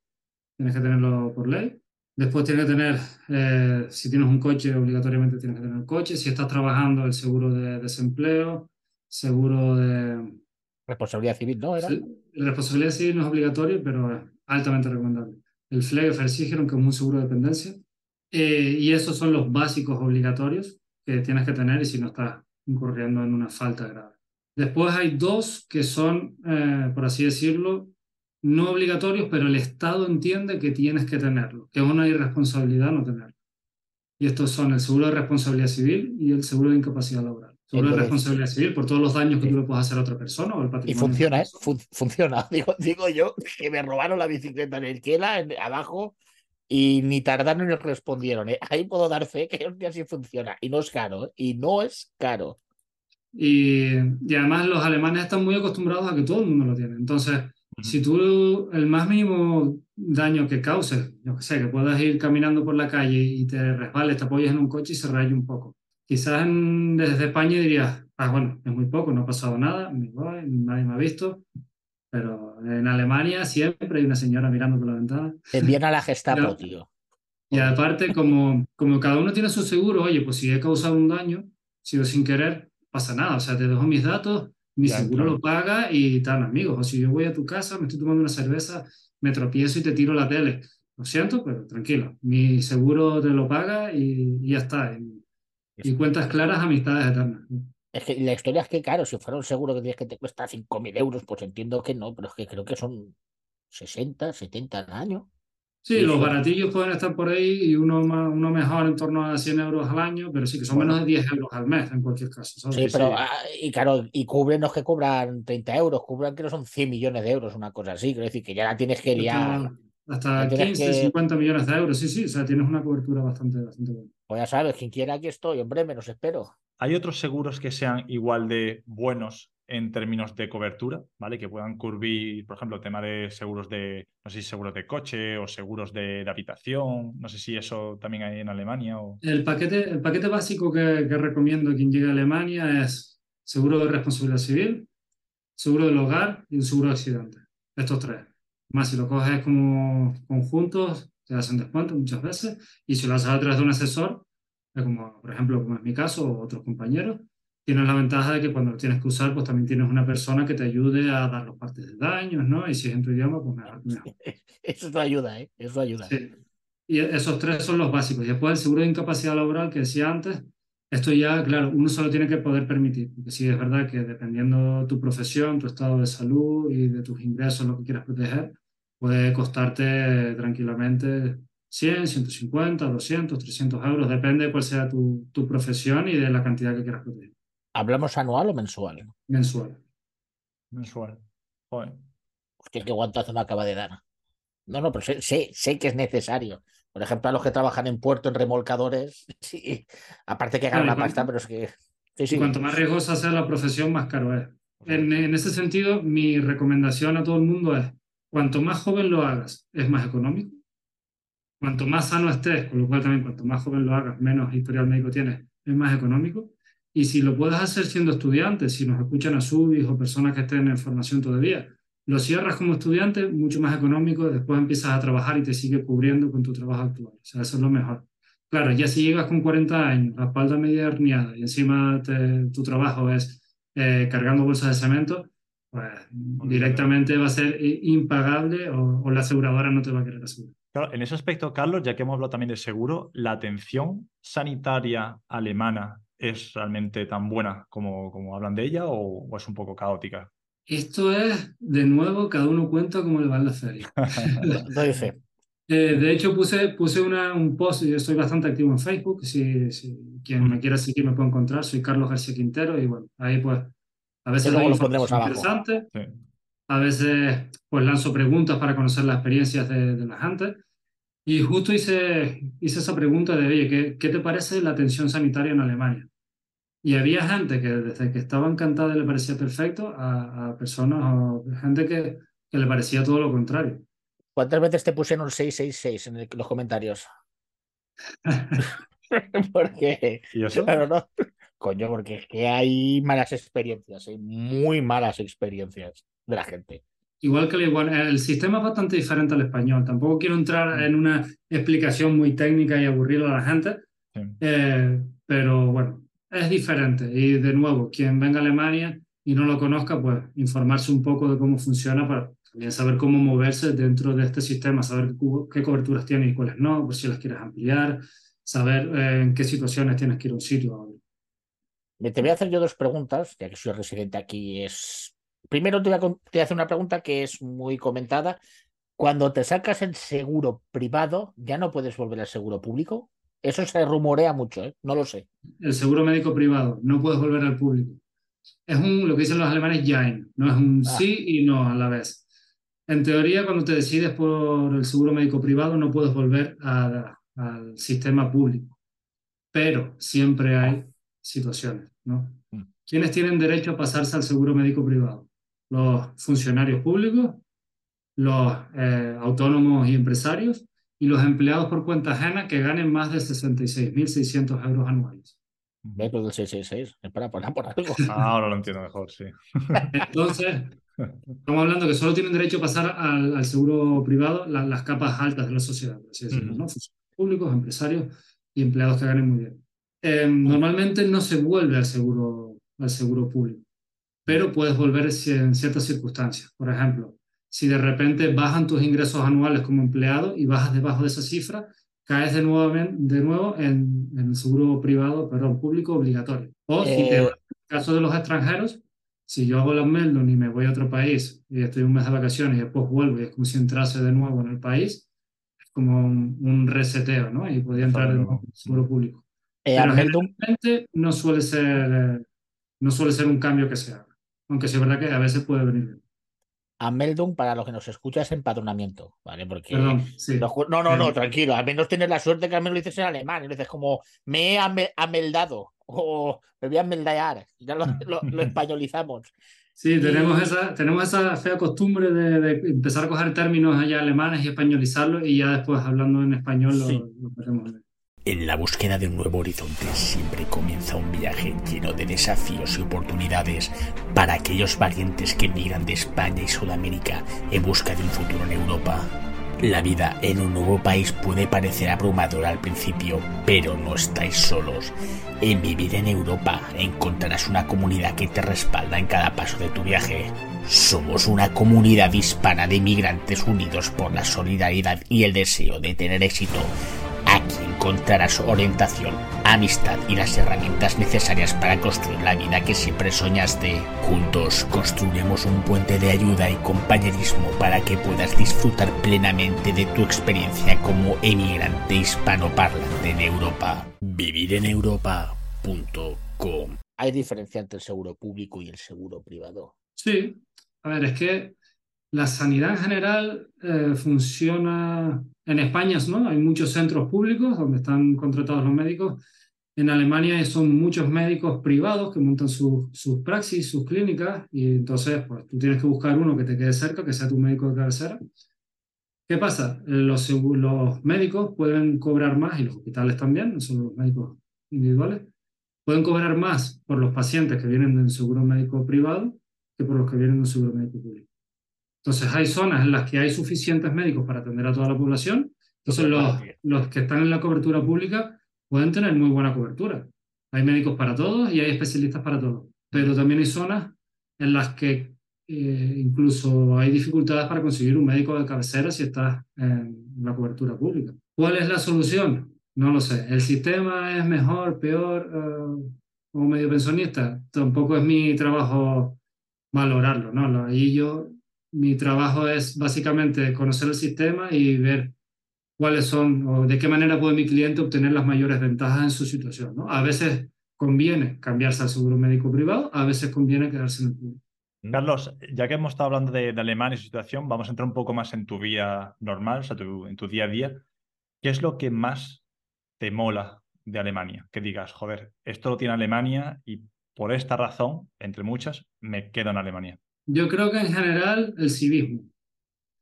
tienes que tenerlo por ley. Después tienes que tener, eh, si tienes un coche, obligatoriamente tienes que tener el coche. Si estás trabajando, el seguro de desempleo, seguro de, Responsabilidad civil, ¿no? ¿Era? la responsabilidad civil no es obligatoria, pero es altamente recomendable. El Pflegeversicherung, que es un seguro de dependencia. Eh, y esos son los básicos obligatorios que tienes que tener y si no estás incurriendo en una falta grave. Después hay dos que son, eh, por así decirlo, no obligatorios, pero el Estado entiende que tienes que tenerlo, que es una irresponsabilidad no tenerlo. Y estos son el seguro de responsabilidad civil y el seguro de incapacidad laboral. Seguro de responsabilidad civil por todos los daños que tú le puedes hacer a otra persona o el patrimonio. Y funciona, ¿eh? funciona. Digo, digo yo que me robaron la bicicleta en el Kela, abajo, y ni tardaron ni respondieron. ¿eh? Ahí puedo dar fe que día sí funciona. Y no es caro, ¿eh? y no es caro. Y, y, además los alemanes están muy acostumbrados a que todo el mundo lo tiene. Entonces, si tú el más mínimo daño que causes, yo que sé, que puedas ir caminando por la calle y te resbales, te apoyes en un coche y se raye un poco Quizás desde España dirías, ah, bueno, es muy poco, no ha pasado nada, nadie me ha visto. Pero en Alemania siempre hay una señora mirando por la ventana. Te envían a la Gestapo, tío. Y aparte, como, como cada uno tiene su seguro, oye, pues si he causado un daño, si yo sin querer, pasa nada. O sea, te dejo mis datos, mi Ya, seguro claro. lo paga y tal, amigos. O si yo voy a tu casa, me estoy tomando una cerveza, me tropiezo y te tiro la tele. Lo siento, pero tranquilo. Mi seguro te lo paga y, y ya está. Y, y cuentas claras, amistades eternas. Es que la historia es que, claro, si fuera un seguro que tienes que te cuesta 5.000 euros, pues entiendo que no, pero es que creo que son 60, 70 al año. Sí, Sí, los baratillos pueden estar por ahí y uno, más, uno mejor en torno a 100 euros al año, pero sí que son Bueno. menos de 10 euros al mes en cualquier caso. ¿sabes? Sí, pero, sí. ah, y claro, y cubren los que cobran 30 euros, cubran que no son 100 millones de euros, una cosa así. Quiero decir que ya la tienes que liar. Hasta, hasta Ya tienes 15, que- 50 millones de euros. Sí, sí, o sea, tienes una cobertura bastante, bastante buena. Pues ya sabes, quien quiera, aquí estoy, hombre, menos espero. ¿Hay otros seguros que sean igual de buenos en términos de cobertura, ¿vale? Que puedan cubrir, por ejemplo, el tema de seguros de, no sé si seguros de coche o seguros de, de habitación. No sé si eso también hay en Alemania o. El paquete, el paquete básico que, que recomiendo a quien llegue a Alemania es seguro de responsabilidad civil, seguro del hogar y un seguro de accidente. Estos tres. Más si lo coges como conjuntos, te hacen descuento muchas veces. Y si lo haces a través de un asesor, es como, por ejemplo, como es mi caso o otros compañeros, tienes la ventaja de que cuando lo tienes que usar, pues también tienes una persona que te ayude a dar los partes de daños, ¿no? Y si es en tu idioma, pues mejor. mejor. Eso te ayuda, ¿eh? Eso ayuda. Sí. Y esos tres son los básicos. Y después el seguro de incapacidad laboral que decía antes, esto ya, claro, uno solo tiene que poder permitir. Porque sí, es verdad que dependiendo tu profesión, tu estado de salud y de tus ingresos, lo que quieras proteger, puede costarte tranquilamente 100, 150, 200, 300 euros. Depende de cuál sea tu, tu profesión y de la cantidad que quieras proteger. ¿Hablamos anual o mensual? Mensual. mensual? Joder. Hostia, qué guantazo me acaba de dar. No, no, pero sé, sé, sé que es necesario. Por ejemplo, a los que trabajan en puerto, en remolcadores, sí. Aparte que ganan la pasta, pero es que. Sí, Y sí. cuanto más riesgosa sea la profesión, más caro es. En, en ese sentido, mi recomendación a todo el mundo es, cuanto más joven lo hagas, es más económico. Cuanto más sano estés, con lo cual también cuanto más joven lo hagas, menos historial médico tienes, es más económico. Y si lo puedes hacer siendo estudiante, si nos escuchan a subis o personas que estén en formación todavía, lo cierras como estudiante, mucho más económico, después empiezas a trabajar y te sigue cubriendo con tu trabajo actual. O sea, eso es lo mejor. Claro, ya si llegas con 40 años, la espalda media herniada y encima te- tu trabajo es eh, cargando bolsas de cemento, pues directamente va a ser i- impagable o, o la aseguradora no te va a querer asegurar. Claro, en ese aspecto, Carlos, ya que hemos hablado también de seguro, ¿la atención sanitaria alemana es realmente tan buena como, como hablan de ella o, o es un poco caótica? Esto es, de nuevo, cada uno cuenta cómo le va en la feria. Eh, de hecho, puse, puse una, un post, yo estoy bastante activo en Facebook, si, si quien me quiera seguir me puede encontrar, soy Carlos García Quintero y bueno, ahí pues a veces abajo. interesante, Sí. a veces pues lanzo preguntas para conocer las experiencias de, de la gente y justo hice, hice esa pregunta de, oye, ¿qué, ¿qué te parece la atención sanitaria en Alemania? Y había gente que desde que estaba encantada y le parecía perfecto a, a personas o gente que, que le parecía todo lo contrario. ¿Cuántas veces te pusieron 666 en el- los comentarios? porque, ¿Y eso? claro, no. Coño, porque es que hay malas experiencias, hay muy malas experiencias de la gente. Igual que el, igual, el sistema es bastante diferente al español. Tampoco quiero entrar en una explicación muy técnica y aburrir a la gente, Sí. eh, pero bueno, es diferente. Y de nuevo, quien venga a Alemania y no lo conozca, pues informarse un poco de cómo funciona para también saber cómo moverse dentro de este sistema, saber qué, coberturas tiene y cuáles no, por si las quieres ampliar, saber eh, en qué situaciones tienes que ir a un sitio. Te voy a hacer yo dos preguntas, ya que soy residente aquí. Es... Primero te voy, a, te voy a hacer una pregunta que es muy comentada. Cuando te sacas el seguro privado, ¿ya no puedes volver al seguro público? Eso se rumorea mucho, ¿eh? No lo sé. el seguro médico privado, no puedes volver al público. Es un, lo que dicen los alemanes, Jein, no es un Ah. sí y no a la vez. En teoría, cuando te decides por el seguro médico privado, no puedes volver al sistema público. Pero siempre hay situaciones, ¿no? Mm. ¿Quiénes tienen derecho a pasarse al seguro médico privado? Los funcionarios públicos, los eh, autónomos y empresarios y los empleados por cuenta ajena que ganen más de 66.600 euros anuales. ¿Ves lo del 666? Es para poner por algo. Ah, ahora lo entiendo mejor, sí. Entonces, estamos hablando que solo tienen derecho a pasar al, al seguro privado la- las capas altas de la sociedad, por así decirlo. ¿no? públicos, empresarios y empleados que ganen muy bien. Em, normalmente no se vuelve al seguro, al seguro público, pero puedes volver en ciertas circunstancias. Por ejemplo, si de repente bajan tus ingresos anuales como empleado y bajas debajo de esa cifra, caes de nuevo, de nuevo en, el seguro privado, perdón, público obligatorio. O si te, en el caso de los extranjeros, si yo hago la Meldon y me voy a otro país y estoy un mes de vacaciones y después vuelvo y es como si entrase de nuevo en el país, es como un, reseteo, ¿no? Y podría entrar en el seguro público. Eh, Pero generalmente no suele ser no suele ser un cambio que se haga, aunque sí es verdad que a veces puede venir a Meldon, para los que nos escucha, es empadronamiento, ¿vale? Porque. sí. No, no, no, tranquilo. Al menos tienes la suerte que al menos lo dices en alemán. Y dices como, me he ameldado o me voy a ameldear. Ya lo, lo, españolizamos. Sí, tenemos, esa, tenemos esa fea costumbre de, empezar a coger términos allá alemanes y españolizarlos y ya después hablando en español lo, lo en la búsqueda de un nuevo horizonte siempre comienza un viaje lleno de desafíos y oportunidades para aquellos valientes que emigran de España y Sudamérica en busca de un futuro en Europa. La vida en un nuevo país puede parecer abrumadora al principio, pero no estáis solos. En Vivir en Europa encontrarás una comunidad que te respalda en cada paso de tu viaje. Somos una comunidad hispana de inmigrantes unidos por la solidaridad y el deseo de tener éxito Aquí encontrarás orientación, amistad y las herramientas necesarias para construir la vida que siempre soñaste. Juntos construiremos un puente de ayuda y compañerismo para que puedas disfrutar plenamente de tu experiencia como emigrante hispanoparlante en Europa. Vivireneuropa.com ¿Hay diferencia entre el seguro público y el seguro privado? Sí. A ver, es que la sanidad en general eh, funciona en España, ¿no? Hay muchos centros públicos donde están contratados los médicos. En Alemania son muchos médicos privados que montan sus praxis, sus clínicas, y entonces pues, tú tienes que buscar uno que te quede cerca, que sea tu médico de cabecera. ¿Qué pasa? Los, los médicos pueden cobrar más, y los hospitales también, son los médicos individuales, pueden cobrar más por los pacientes que vienen de un seguro médico privado que por los que vienen de un seguro médico público. Entonces hay zonas en las que hay suficientes médicos para atender a toda la población. Entonces los, los que están en la cobertura pública pueden tener muy buena cobertura. Hay médicos para todos y hay especialistas para todos. Pero también hay zonas en las que eh, incluso hay dificultades para conseguir un médico de cabecera si estás en la cobertura pública. ¿Cuál es la solución? No lo sé. ¿El sistema es mejor, peor uh, o medio pensionista? Tampoco es mi trabajo valorarlo, ¿no? Ahí yo mi trabajo es básicamente conocer el sistema y ver cuáles son o de qué manera puede mi cliente obtener las mayores ventajas en su situación. ¿no? A veces conviene cambiarse al seguro médico privado, a veces conviene quedarse en el público. Carlos, ya que hemos estado hablando de, Alemania y su situación, vamos a entrar un poco más en tu vida normal, o sea, en tu día a día. ¿Qué es lo que más te mola de Alemania? Que digas, joder, esto lo tiene Alemania y por esta razón, entre muchas, me quedo en Alemania. Yo creo que en general el civismo.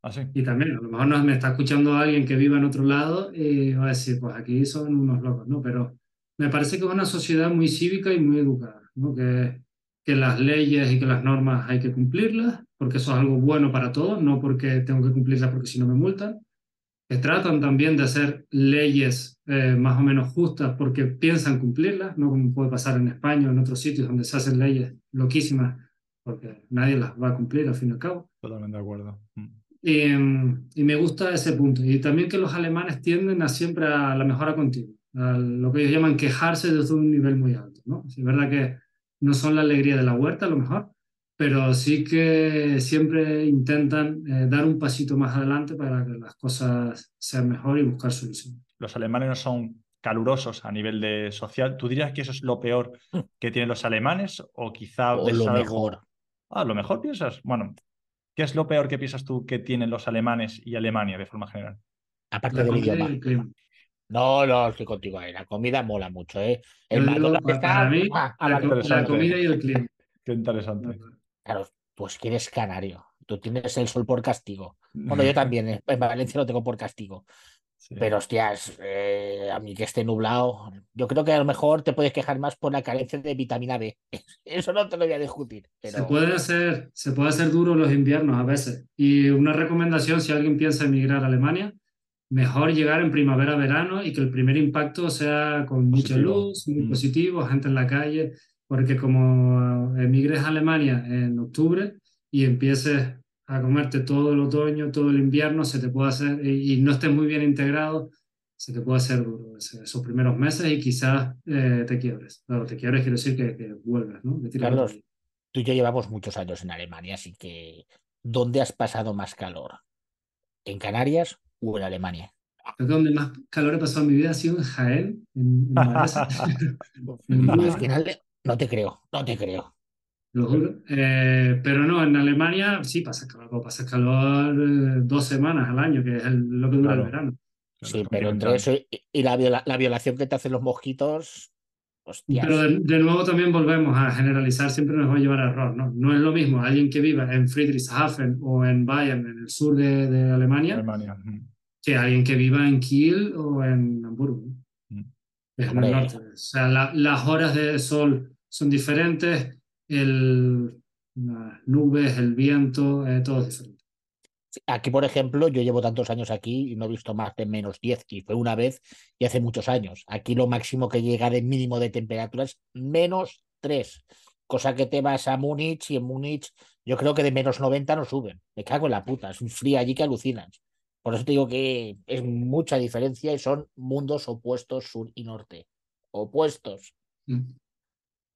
¿Ah, sí? Y también, a lo mejor no me está escuchando alguien que viva en otro lado y va a decir, pues aquí son unos locos, ¿no? Pero me parece que es una sociedad muy cívica y muy educada, ¿no? Que, que las leyes y que las normas hay que cumplirlas, porque eso es algo bueno para todos, no porque tengo que cumplirlas porque si no me multan. Que tratan también de hacer leyes eh, más o menos justas porque piensan cumplirlas, no como puede pasar en España o en otros sitios donde se hacen leyes loquísimas porque nadie las va a cumplir al fin y al cabo. Totalmente de acuerdo. Mm. Y, me gusta ese punto. Y también que los alemanes tienden a siempre a la mejora continua, a lo que ellos llaman quejarse desde un nivel muy alto. ¿no? Es verdad que no son la alegría de la huerta a lo mejor, pero sí que siempre intentan eh, dar un pasito más adelante para que las cosas sean mejor y buscar soluciones. Los alemanes no son calurosos a nivel de social. ¿Tú dirías que eso es lo peor mm. que tienen los alemanes o quizá o lo mejor? Ah, lo mejor piensas. Bueno, ¿qué es lo peor que piensas tú que tienen los alemanes y Alemania de forma general? Aparte del idioma. No, no, estoy contigo ahí. La comida mola mucho, ¿eh? El para, mí, ah, la, comida y el clima. Qué interesante. Claro, pues quieres canario. Tú tienes el sol por castigo. Bueno, yo también. ¿eh? En Valencia lo tengo por castigo. Pero hostias, eh, a mí que esté nublado, yo creo que a lo mejor te puedes quejar más por la carencia de vitamina B. Eso no te lo voy a discutir. Se, puede hacer, se puede hacer duro los inviernos a veces. Y una recomendación, si alguien piensa emigrar a Alemania, mejor llegar en primavera-verano y que el primer impacto sea con mucha luz, muy Mm. positivo, gente en la calle, porque como emigres a Alemania en octubre y empieces a comerte todo el otoño, todo el invierno, se te puede hacer, y, y no estés muy bien integrado, se te puede hacer duro esos primeros meses y quizás eh, te quiebres. Claro, te quiebres quiere decir que, que vuelves, ¿no? Carlos, tú y yo llevamos muchos años en Alemania, así que ¿dónde has pasado más calor? ¿En Canarias o en Alemania? Creo que donde más calor he pasado en mi vida ha sido en Jaén, en, en. En No, Baeza. es que en Ale- no te creo, no te creo. Lo juro. Eh, pero no, en Alemania sí pasa calor, pasa calor eh, dos semanas al año, que es el- lo que dura Claro. el verano. Sí, pero entre eso y, y la, viola- la violación que te hacen los mosquitos, hostias. Pero de, de nuevo también volvemos a generalizar, siempre nos va a llevar a error, ¿no? No es lo mismo alguien que viva en Friedrichshafen o en Bayern, en el sur de, de Alemania, Alemania. que alguien que viva en Kiel o en Hamburgo. ¿no? Mm. Es en el norte. O sea, la- las horas de sol son diferentes, el, las nubes, el viento, eh, todo es diferente. Aquí, por ejemplo, yo llevo tantos años aquí y no he visto más de menos 10, y fue una vez y hace muchos años. Aquí lo máximo que llega de mínimo de temperatura es menos 3, cosa que te vas a Múnich y en Múnich yo creo que de menos 90 no suben. Me cago en la puta, es un frío allí que alucinas. Por eso te digo que es mucha diferencia y son mundos opuestos sur y norte. Opuestos. Mm.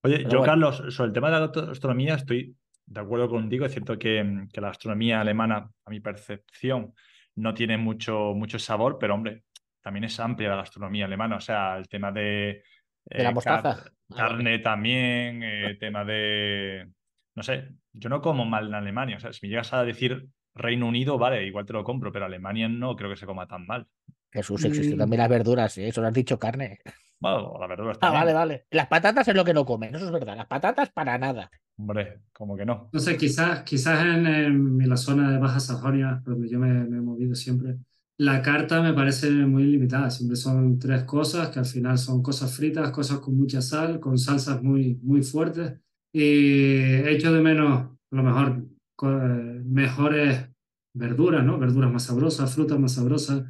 Oye, Pero yo, bueno. Carlos, sobre el tema de la gastronomía estoy de acuerdo contigo. Es cierto que, que la gastronomía alemana, a mi percepción, no tiene mucho, mucho sabor, pero hombre, también es amplia la gastronomía alemana. O sea, el tema de, ¿De la eh, mostaza? car- Ah, carne también, eh, tema de... No sé, yo no como mal en Alemania. O sea, si me llegas a decir Reino Unido, vale, igual te lo compro, pero Alemania no creo que se coma tan mal. Jesús, existen Mm. también las verduras, ¿eh? Eso lo has dicho carne. Bueno, la verdad está Ah, bien. vale, vale. Las patatas es lo que no comen, eso es verdad. Las patatas para nada. Hombre, como que no. No sé, quizás, quizás en, en la zona de Baja Sajonia, donde yo me, me he movido siempre, la carta me parece muy limitada. Siempre son tres cosas, que al final son cosas fritas, cosas con mucha sal, con salsas muy, muy fuertes. Y echo de menos, a lo mejor, eh, mejores verduras, ¿no? Verduras más sabrosas, frutas más sabrosas,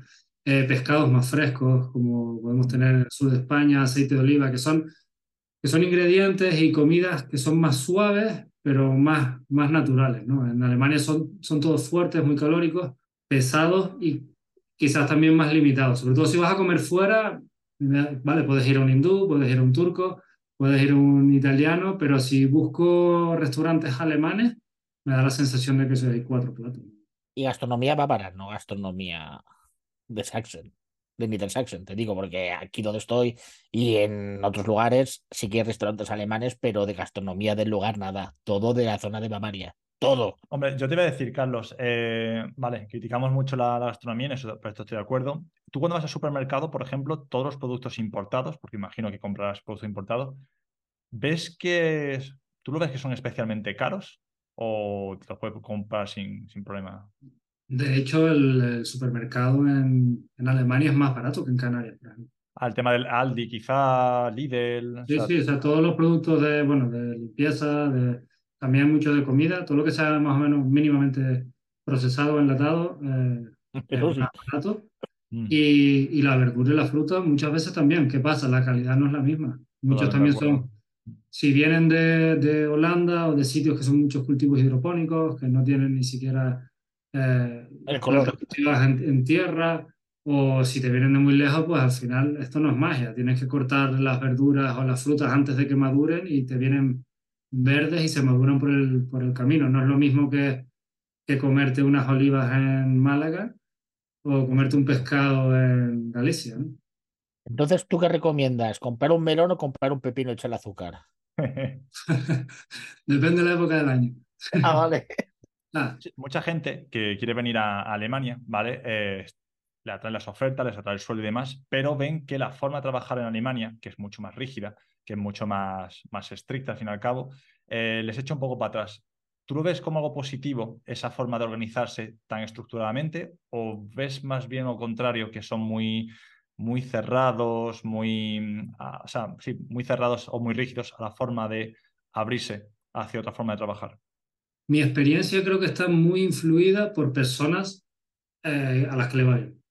eh, pescados más frescos, como podemos tener en el sur de España, aceite de oliva, que son que son ingredientes y comidas que son más suaves, pero más, más naturales, ¿no? En Alemania son, son todos fuertes, muy calóricos, pesados y quizás también más limitados. Sobre todo si vas a comer fuera, vale, puedes ir a un hindú, puedes ir a un turco, puedes ir a un italiano, pero si busco restaurantes alemanes, me da la sensación de que hay cuatro platos. Y gastronomía va para, no gastronomía de Sachsen, de Niedersachsen, te digo, porque aquí donde estoy y en otros lugares sí que hay restaurantes alemanes, pero de gastronomía del lugar nada, todo de la zona de Bavaria, todo. Hombre, yo te iba a decir, Carlos, eh, vale, criticamos mucho la, gastronomía, en eso, pero esto estoy de acuerdo. Tú cuando vas al supermercado, por ejemplo, todos los productos importados, porque imagino que comprarás productos importados, ¿ves que tú lo ves que son especialmente caros o te los puedes comprar sin, sin problema? De hecho, el, el supermercado en, en Alemania es más barato que en Canarias, por ejemplo. Al tema del Aldi, quizá, Lidl. Sí, o sea, sí, o sea, todos los productos de, bueno, de limpieza, de, también mucho de comida, todo lo que sea más o menos mínimamente procesado enlatado, eh, es más barato. mm, Y, y la verdura y la fruta muchas veces también. ¿Qué pasa? La calidad no es la misma. Muchos también son, si vienen de, de Holanda o de sitios que son muchos cultivos hidropónicos, que no tienen ni siquiera eh, cultivadas en, en tierra, o si te vienen de muy lejos, pues al final esto no es magia. Tienes que cortar las verduras o las frutas antes de que maduren y te vienen verdes y se maduran por el, por el camino. No es lo mismo que, que comerte unas olivas en Málaga o comerte un pescado en Galicia. ¿no? Entonces, ¿tú qué recomiendas? ¿Comprar un melón o comprar un pepino hecho el azúcar? Depende de la época del año. Ah, vale. Mucha gente que quiere venir a, Alemania, ¿vale? Eh, le atraen las ofertas, les atrae el sueldo y demás, pero ven que la forma de trabajar en Alemania, que es mucho más rígida, que es mucho más, más estricta al fin y al cabo, eh, les echa un poco para atrás. ¿Tú lo ves como algo positivo esa forma de organizarse tan estructuradamente o ves más bien lo contrario, que son muy, muy cerrados, muy, mm, o sea, muy cerrados o muy rígidos a la forma de abrirse hacia otra forma de trabajar? Mi experiencia creo que está muy influida por personas eh, a las que le va bien.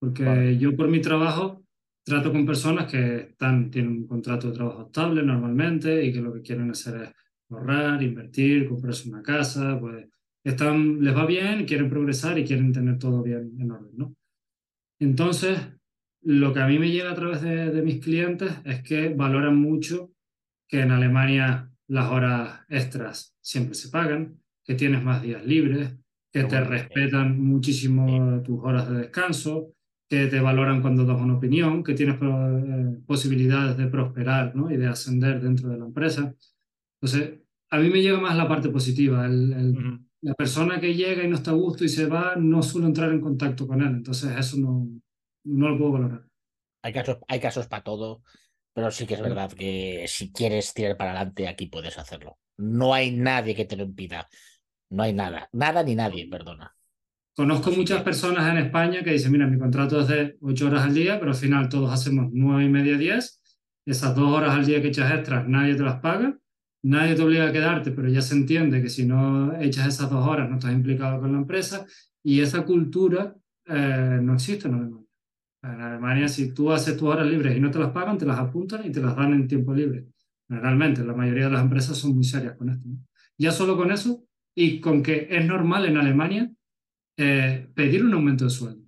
Porque yo por mi trabajo trato con personas que están, tienen un contrato de trabajo estable normalmente y que lo que quieren hacer es ahorrar, invertir, comprarse una casa, pues están, les va bien, quieren progresar y quieren tener todo bien en orden, ¿no? Entonces, lo que a mí me llega a través de, de mis clientes es que valoran mucho que en Alemania las horas extras siempre se pagan, que tienes más días libres, que te respetan muchísimo tus horas de descanso, que te valoran cuando das una opinión, que tienes eh, posibilidades de prosperar ¿no? y de ascender dentro de la empresa. Entonces, a mí me llega más la parte positiva. La persona que llega y no está a gusto y se va, no suelo entrar en contacto con él. Entonces, eso no, no lo puedo valorar. Hay casos, hay casos para todo, pero sí que es verdad que si quieres tirar para adelante, aquí puedes hacerlo. No hay nadie que te lo impida. No hay nada. Nada ni nadie, perdona. Conozco muchas personas en España que dicen, mira, mi contrato es de ocho horas al día, pero al final todos hacemos nueve y media, diez. Esas dos horas al día que echas extras, nadie te las paga. Nadie te obliga a quedarte, pero ya se entiende que si no echas esas dos horas no estás implicado con la empresa. Y esa cultura eh, no existe en Alemania. En Alemania, si tú haces tus horas libres y no te las pagan, te las apuntan y te las dan en tiempo libre. Generalmente, la mayoría de las empresas son muy serias con esto. Ya solo con eso y con que es normal en Alemania eh, pedir un aumento de sueldo.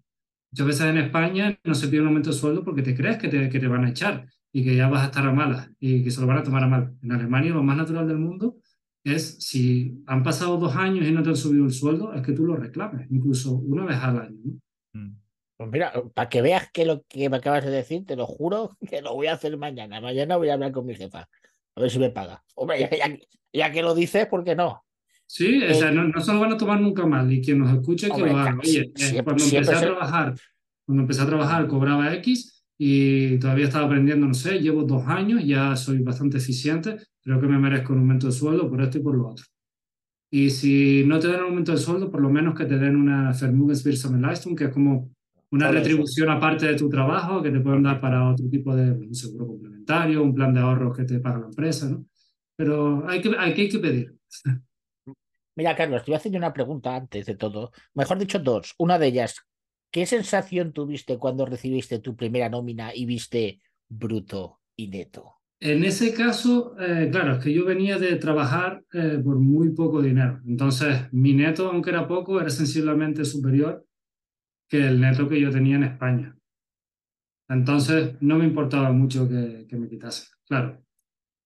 Muchas veces en España no se pide un aumento de sueldo porque te crees que te, que te van a echar y que ya vas a estar a malas y que se lo van a tomar a mal. En Alemania lo más natural del mundo es si han pasado dos años y no te han subido el sueldo, es que tú lo reclames, incluso una vez al año. Mm. Pues mira, para que veas que lo que me acabas de decir, te lo juro que lo voy a hacer mañana. Mañana voy a hablar con mi jefa. A ver si me paga. Hombre, ya, que lo dices, ¿por qué no? Sí, o sea, eh, no, se lo van a tomar nunca mal. Y quien nos escuche, que lo haga. Oye, eh, cuando empecé a trabajar, cuando empecé a trabajar, cobraba X y todavía estaba aprendiendo, no sé, llevo dos años, ya soy bastante eficiente, creo que me merezco un aumento de sueldo por esto y por lo otro. Y si no te dan un aumento de sueldo, por lo menos que te den una Vermögenswirksame que es como una retribución aparte de tu trabajo que te pueden dar para otro tipo de un seguro complementario, un plan de ahorros que te paga la empresa, ¿no? Pero hay que, hay que, hay que pedir. Mira, Carlos, te voy a hacer una pregunta antes de todo. Mejor dicho, dos. Una de ellas, ¿qué sensación tuviste cuando recibiste tu primera nómina y viste bruto y neto? En ese caso, eh, claro, es que yo venía de trabajar eh, por muy poco dinero. Entonces, mi neto, aunque era poco, era sensiblemente superior que el neto que yo tenía en España. Entonces no me importaba mucho que, que me quitase. Claro,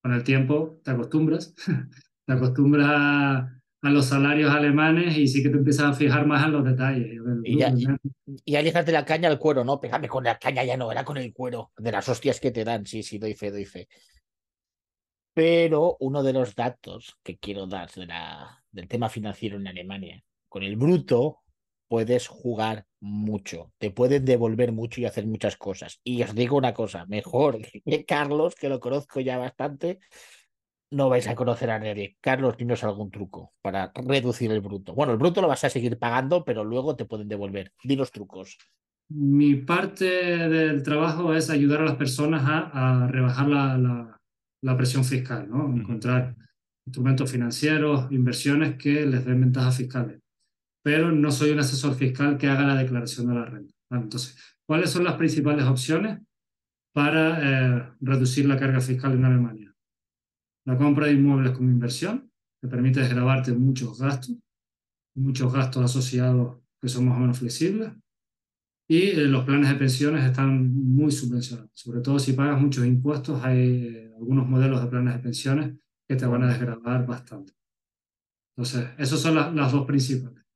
con el tiempo te acostumbras, te acostumbras a, los salarios alemanes y sí que te empiezas a fijar más en los detalles. Y ya, y, de la caña al cuero, ¿no? Pégame con la caña ya no, era con el cuero, de las hostias que te dan, sí, sí, doy fe, doy fe. Pero uno de los datos que quiero dar de la, del tema financiero en Alemania, con el bruto, puedes jugar mucho, te pueden devolver mucho y hacer muchas cosas. Y os digo una cosa, mejor que Carlos, que lo conozco ya bastante, no vais a conocer a nadie. Carlos, dinos algún truco para reducir el bruto. Bueno, el bruto lo vas a seguir pagando, pero luego te pueden devolver. Dinos trucos. Mi parte del trabajo es ayudar a las personas a, rebajar la, la, presión fiscal, ¿no? Encontrar instrumentos financieros, inversiones que les den ventajas fiscales pero no soy un asesor fiscal que haga la declaración de la renta. Entonces, ¿cuáles son las principales opciones para eh, reducir la carga fiscal en Alemania? La compra de inmuebles como inversión, que permite desgrabarte muchos gastos, muchos gastos asociados que son más o menos flexibles, y eh, los planes de pensiones están muy subvencionados. Sobre todo si pagas muchos impuestos, hay eh, algunos modelos de planes de pensiones que te van a desgravar bastante. Entonces, esas son las dos principales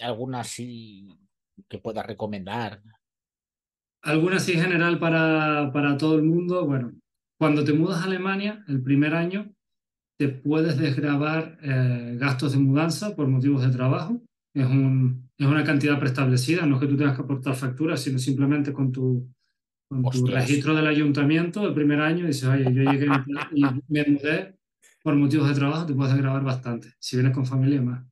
alguna sí que pueda recomendar? Alguna sí general para, para todo el mundo. Bueno, cuando te mudas a Alemania, el primer año, te puedes desgravar eh, gastos de mudanza por motivos de trabajo. Es, un, es una cantidad preestablecida, no es que tú tengas que aportar facturas, sino simplemente con tu, con tu registro del ayuntamiento el primer año dices, oye, yo llegué y me mudé por motivos de trabajo, te puedes desgravar bastante. Si vienes con familia, más.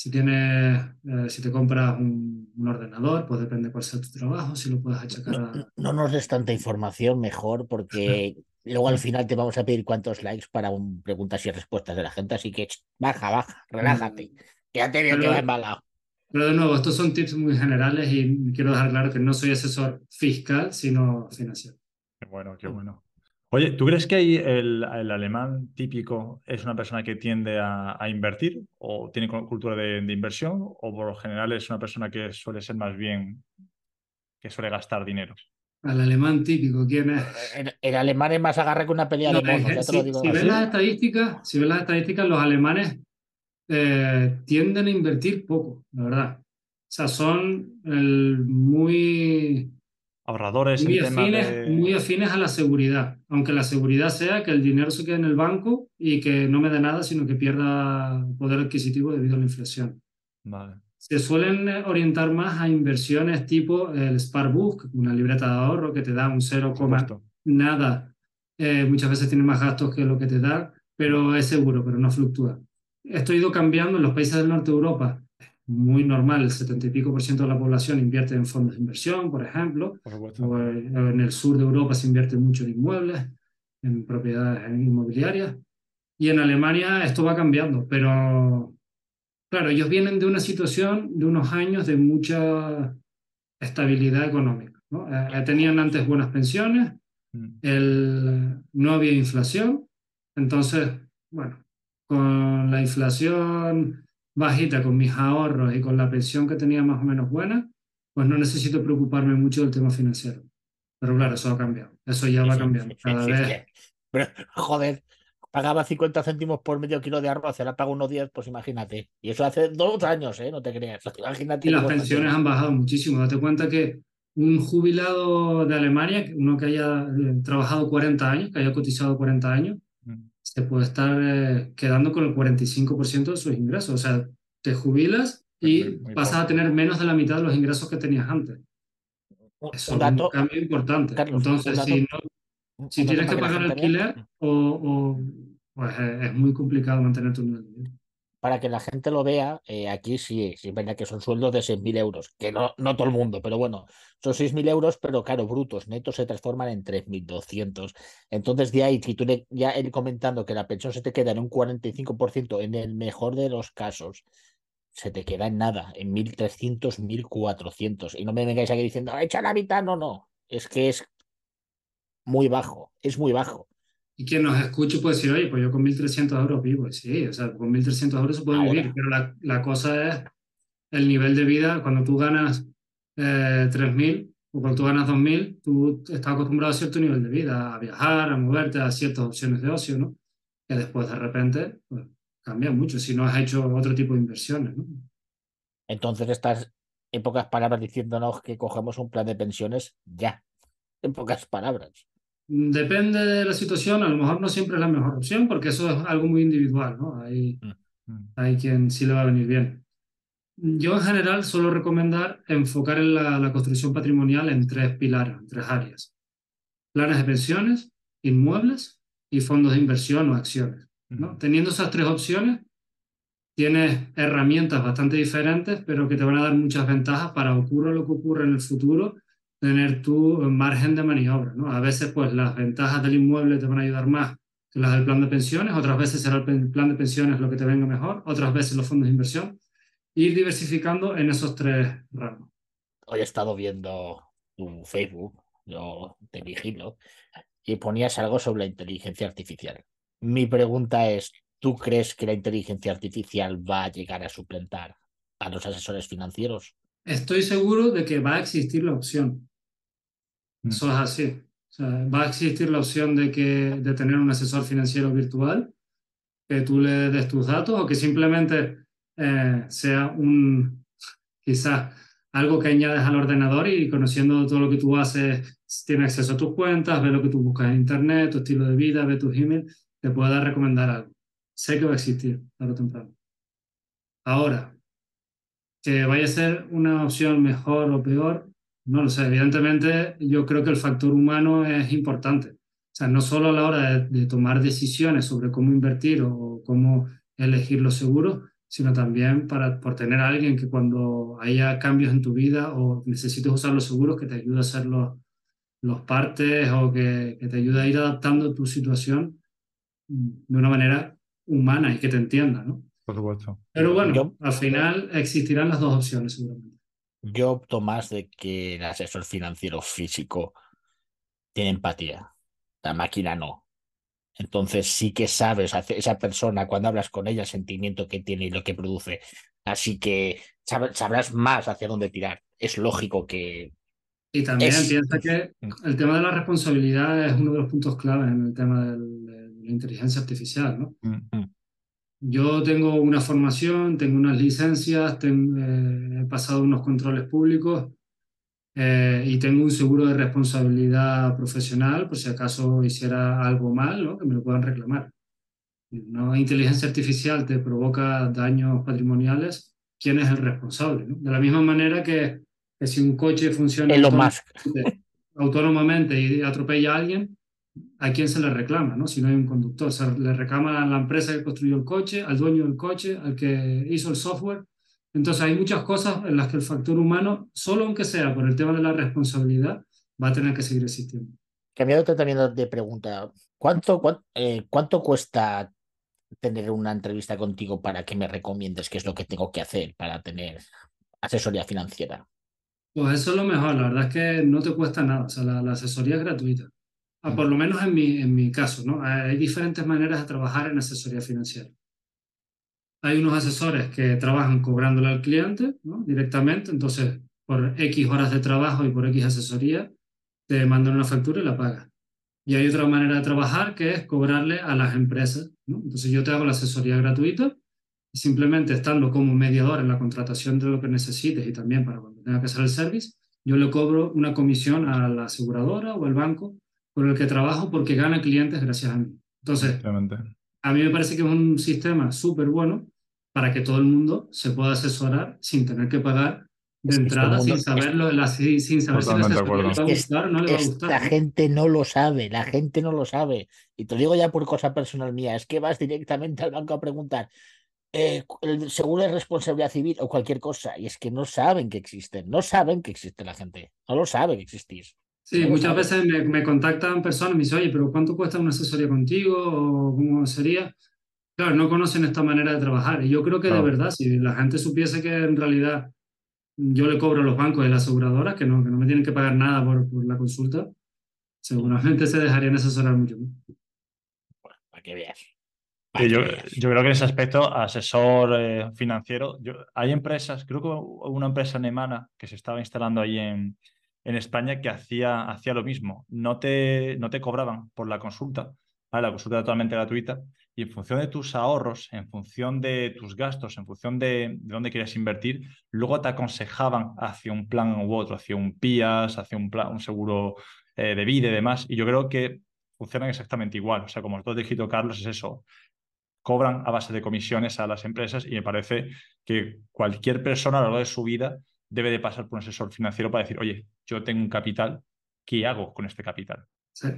Si, tienes, eh, si te compras un, ordenador, pues depende cuál sea tu trabajo, si lo puedes achacar a... No, nos des tanta información, mejor, porque luego al final te vamos a pedir cuántos likes para un preguntas y respuestas de la gente, así que baja, baja, relájate. Ya te veo que va embalado. Pero de nuevo, estos son tips muy generales y quiero dejar claro que no soy asesor fiscal, sino financiero. Qué bueno, qué bueno. Oye, ¿tú crees que ahí el, el alemán típico es una persona que tiende a, a invertir o tiene cultura de, de, inversión o por lo general es una persona que suele ser más bien, que suele gastar dinero? Al alemán típico, ¿quién es? El, el alemán es más agarre que una pelea No, de es- ya te lo si, digo. si ves las estadísticas, si ves las estadísticas, los alemanes eh, tienden a invertir poco, la verdad. O sea, son el, muy, Ahorradores muy en tema afines, de... muy afines a la seguridad, aunque la seguridad sea que el dinero se quede en el banco y que no me dé nada, sino que pierda poder adquisitivo debido a la inflación. Vale. Se suelen eh, orientar más a inversiones tipo el Sparbook, una libreta de ahorro que te da un 0, Por supuesto. nada. Eh, muchas veces tiene más gastos que lo que te da, pero es seguro, pero no fluctúa. Esto ha ido cambiando en los países del norte de Europa. Muy normal, el 70 y pico por ciento de la población invierte en fondos de inversión, por ejemplo. Por. O eh, en el sur de Europa se invierte mucho en inmuebles, en propiedades inmobiliarias. Y en Alemania esto va cambiando, pero claro, ellos vienen de una situación de unos años de mucha estabilidad económica. ¿no? Eh, eh, tenían antes buenas pensiones, Mm. el, no había inflación, entonces, bueno, con la inflación bajita, con mis ahorros y con la pensión que tenía más o menos buena, pues no necesito preocuparme mucho del tema financiero. Pero claro, eso ha cambiado, eso ya Sí, va cambiando. Cada sí, vez, sí. Pero, joder, pagaba 50 céntimos por medio kilo de arroz, ahora pago unos 10, pues imagínate. Y eso hace dos años, ¿eh? No te creas. Imagínate. y las pensiones todo. han bajado muchísimo. Date cuenta que un jubilado de Alemania, uno que haya eh, trabajado 40 años, que haya cotizado 40 años. Se puede estar eh, quedando con el 45% de sus ingresos. O sea, te jubilas y Muy- muy pasas a tener menos de la mitad de los ingresos que tenías antes. Un- Eso un es un cambio importante. Carlos, Entonces, dato- si, no- tienes que pagar alquiler, o, o, pues eh, es muy complicado mantener tu nivel de vida. Para que la gente lo vea, eh, aquí sí, sí es verdad que son sueldos de 6.000 euros, que no, no todo el mundo, pero bueno, son 6.000 euros, pero claro, brutos, netos se transforman en 3.200. Entonces, de ahí, si tú le, ya él comentando que la pensión se te queda en un 45%, en el mejor de los casos, se te queda en nada, en 1.300, 1.400. Y no me vengáis aquí diciendo, echa la mitad, no, no, es que es muy bajo, es muy bajo. Y quien nos escuche puede decir, oye, pues yo con 1.300 euros vivo. Y Sí, o sea, con 1.300 euros se puede Ahora. vivir, pero la, la cosa es el nivel de vida. Cuando tú ganas eh, 3.000 o cuando tú ganas 2.000, tú estás acostumbrado a cierto nivel de vida, a viajar, a moverte, a ciertas opciones de ocio, ¿no? Que después de repente pues, cambia mucho si no has hecho otro tipo de inversiones, ¿no? Entonces estás, en pocas palabras, diciéndonos que cogemos un plan de pensiones ya, en pocas palabras. Depende de la situación, a lo mejor no siempre es la mejor opción porque eso es algo muy individual, ¿no? Hay, Mm. hay quien sí le va a venir bien. Yo en general suelo recomendar enfocar en la, la construcción patrimonial en tres pilares, en tres áreas. Planes de pensiones, inmuebles y fondos de inversión o acciones. ¿no? Mm. Teniendo esas tres opciones, tienes herramientas bastante diferentes, pero que te van a dar muchas ventajas para ocurra lo que ocurra en el futuro, tener tu margen de maniobra. ¿no? A veces, pues las ventajas del inmueble te van a ayudar más que las del plan de pensiones, otras veces será el plan de pensiones lo que te venga mejor, otras veces los fondos de inversión. Ir diversificando en esos tres ramos. Hoy he estado viendo tu Facebook, yo te vigilo, y ponías algo sobre la inteligencia artificial. Mi pregunta es, ¿tú crees que la inteligencia artificial va a llegar a suplantar a los asesores financieros? Estoy seguro de que va a existir la opción. Eso es así. O sea, va a existir la opción de, que, de tener un asesor financiero virtual, que tú le des tus datos o que simplemente eh, sea un, quizás algo que añades al ordenador y conociendo todo lo que tú haces, tiene acceso a tus cuentas, ve lo que tú buscas en internet, tu estilo de vida, ve tus emails, te pueda recomendar algo. Sé que va a existir tarde o temprano. Ahora, que vaya a ser una opción mejor o peor, no lo sé. Evidentemente, yo creo que el factor humano es importante. O sea, no solo a la hora de, de tomar decisiones sobre cómo invertir o cómo elegir los seguros, sino también para, por tener a alguien que cuando haya cambios en tu vida o necesites usar los seguros, que te ayude a hacer los, los partes o que, que te ayude a ir adaptando tu situación de una manera humana y que te entienda, ¿no? Por supuesto. Pero bueno, Yo- al final existirán las dos opciones seguramente. Yo opto más de que el asesor financiero físico tiene empatía. La máquina no. Entonces sí que sabes, esa persona, cuando hablas con ella, el sentimiento que tiene y lo que produce. Así que sab- sabrás más hacia dónde tirar. Es lógico que Y también Es- piensa que el tema de la responsabilidad es uno de los puntos claves en el tema del- de la inteligencia artificial, ¿no? Mm. Yo tengo una formación, tengo unas licencias, eh, he pasado unos controles públicos eh, y tengo un seguro de responsabilidad profesional por si acaso hiciera algo mal, ¿no? Que me lo puedan reclamar. Una inteligencia artificial te provoca daños patrimoniales, ¿quién es el responsable? ¿no? De la misma manera que, que si un coche funciona autónomamente- autónomamente y atropella a alguien, ¿a quién se le reclama? ¿no? Si no hay un conductor, se le reclama a la empresa que construyó el coche, al dueño del coche, al que hizo el software. Entonces hay muchas cosas en las que el factor humano, solo aunque sea por el tema de la responsabilidad, va a tener que seguir existiendo. Cambiando también de pregunta, ¿cuánto, cuán- eh, ¿cuánto cuesta tener una entrevista contigo para que me recomiendes qué es lo que tengo que hacer para tener asesoría financiera? Pues eso es lo mejor, la verdad es que no te cuesta nada, o sea, la, la asesoría es gratuita. Ah, por lo menos en mi, en mi caso, ¿no? Hay diferentes maneras de trabajar en asesoría financiera. Hay unos asesores que trabajan cobrándole al cliente, ¿no? Directamente, entonces por X horas de trabajo y por X asesoría te mandan una factura y la pagas. Y hay otra manera de trabajar que es cobrarle a las empresas, ¿no? Entonces yo te hago la asesoría gratuita simplemente estando como mediador en la contratación de lo que necesites y también para cuando tenga que hacer el service, yo le cobro una comisión a la aseguradora o al banco con el que trabajo porque gana clientes gracias a mí. Entonces, a mí me parece que es un sistema súper bueno para que todo el mundo se pueda asesorar sin tener que pagar de Es entrada, mundo- sin saberlo, la- sin sin saber si la Totalmente de asesoría le va a gustar o no le va a gustar. Esta ¿no? gente no lo sabe, la gente no lo sabe. Y te lo digo ya por cosa personal mía, es que vas directamente al banco a preguntar, eh, el seguro de responsabilidad civil o cualquier cosa, y es que no saben que existen, no saben que existe la gente, no lo sabe que existís. Sí, muchas veces me, me contactan personas y me dicen, oye, pero ¿cuánto cuesta una asesoría contigo? ¿O cómo sería? Claro, no conocen esta manera de trabajar. Y yo creo que Claro. de verdad, si la gente supiese que en realidad yo le cobro a los bancos y a las aseguradoras, que no, que no me tienen que pagar nada por, por la consulta, seguramente se dejarían asesorar mucho más. Para que veas. Sí, yo, yo creo que en ese aspecto, asesor eh, financiero, yo, hay empresas, creo que una empresa alemana que se estaba instalando ahí en, en España que hacía, hacía lo mismo. No te, no te cobraban por la consulta, la consulta era totalmente gratuita, y en función de tus ahorros, en función de tus gastos, en función de, de dónde quieres invertir, luego te aconsejaban hacia un plan u otro, hacia un PIAS, hacia un, plan, un seguro eh, de vida y demás. Y yo creo que funcionan exactamente igual. O sea, como has dicho, Carlos, es eso cobran a base de comisiones a las empresas y me parece que cualquier persona a lo largo de su vida debe de pasar por un asesor financiero para decir, oye, yo tengo un capital, ¿qué hago con este capital?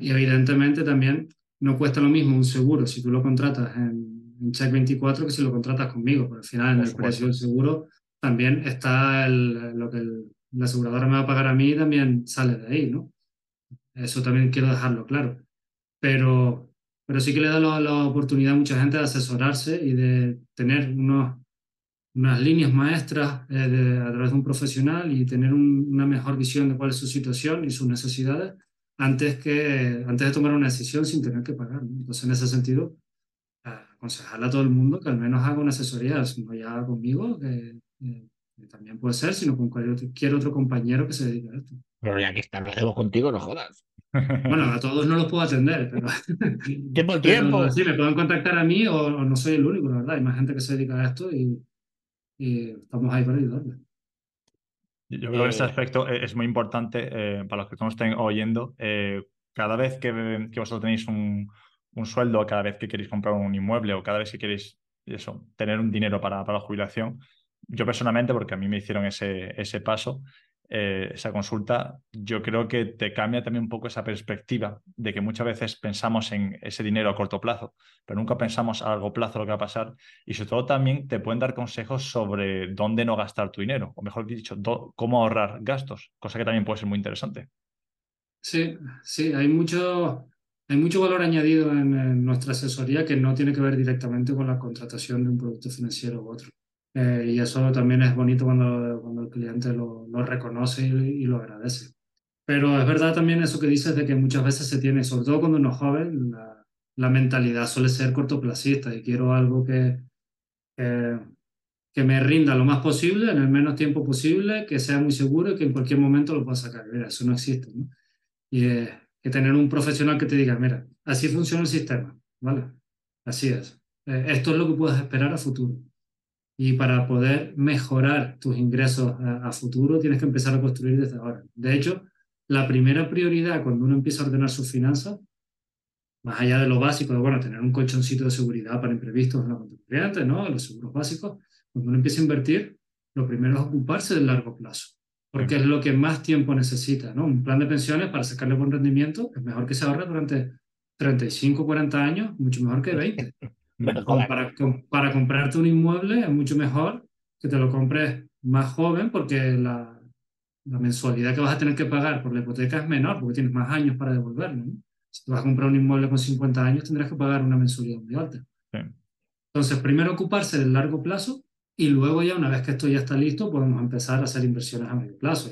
Y evidentemente también no cuesta lo mismo un seguro si tú lo contratas en, en Check24 que si lo contratas conmigo, porque al final en el precio del seguro también está el, lo que el- la aseguradora me va a pagar a mí también sale de ahí, ¿no? Eso también quiero dejarlo claro. Pero, pero sí que le da la, la oportunidad a mucha gente de asesorarse y de tener unos, unas líneas maestras eh, de- a través de un profesional y tener un- una mejor visión de cuál es su situación y sus necesidades antes, que, antes de tomar una decisión sin tener que pagar. ¿no? Entonces, en ese sentido, aconsejarle a todo el mundo que al menos haga una asesoría, si no ya conmigo, que, que- que también puede ser, sino con cualquier otro compañero que se dedique a esto. Pero ya que hacemos contigo, no jodas. Bueno, a todos no los puedo atender, pero, Tiempo al pero tiempo. sí, me pueden contactar a mí o, o no soy el único, la verdad. Hay más gente que se dedica a esto y, y estamos ahí para ayudarles. Yo creo que ese Eh, aspecto eh, es muy importante eh, para los que nos estén oyendo. eh, cada vez que, que vosotros tenéis un, un sueldo, cada vez que queréis comprar un inmueble o cada vez que queréis eso, tener un dinero para, para la jubilación, yo personalmente, porque a mí me hicieron ese, ese paso, eh, esa consulta, yo creo que te cambia también un poco esa perspectiva de que muchas veces pensamos en ese dinero a corto plazo, pero nunca pensamos a largo plazo lo que va a pasar y sobre todo también te pueden dar consejos sobre dónde no gastar tu dinero, o mejor dicho, cómo ahorrar gastos, cosa que también puede ser muy interesante. Sí, sí, hay mucho, hay mucho valor añadido en, nuestra asesoría que no tiene que ver directamente con la contratación de un producto financiero u otro. Eh, y eso también es bonito cuando, cuando el cliente lo, lo reconoce y, lo agradece. Pero es verdad también eso que dices de que muchas veces se tiene, sobre todo cuando uno es joven, la, la mentalidad suele ser cortoplacista y quiero algo que, que, que, me rinda lo más posible, en el menos tiempo posible, que sea muy seguro y que en cualquier momento lo pueda sacar. Mira, eso no existe. ¿no? Y eh, que tener un profesional que te diga, mira, así funciona el sistema, ¿vale? Así es. Eh, esto es lo que puedes esperar a futuro. Y para poder mejorar tus ingresos a, a, futuro, tienes que empezar a construir desde ahora. De hecho, la primera prioridad cuando uno empieza a ordenar sus finanzas, más allá de lo básico, de bueno, tener un colchoncito de seguridad para imprevistos en la ¿no? Los seguros básicos, cuando uno empieza a invertir, lo primero es ocuparse del largo plazo porque es lo que más tiempo necesita, ¿no? Un plan de pensiones para sacarle buen rendimiento es mejor que se ahorre durante 35, 40 años, mucho mejor que 20. Para, para comprarte un inmueble es mucho mejor que te lo compres más joven porque la, la, mensualidad que vas a tener que pagar por la hipoteca es menor porque tienes más años para devolverlo. ¿no? Si te vas a comprar un inmueble con 50 años tendrás que pagar una mensualidad muy alta. Entonces, primero ocuparse del largo plazo y luego ya una vez que esto ya está listo, podemos empezar a hacer inversiones a medio plazo,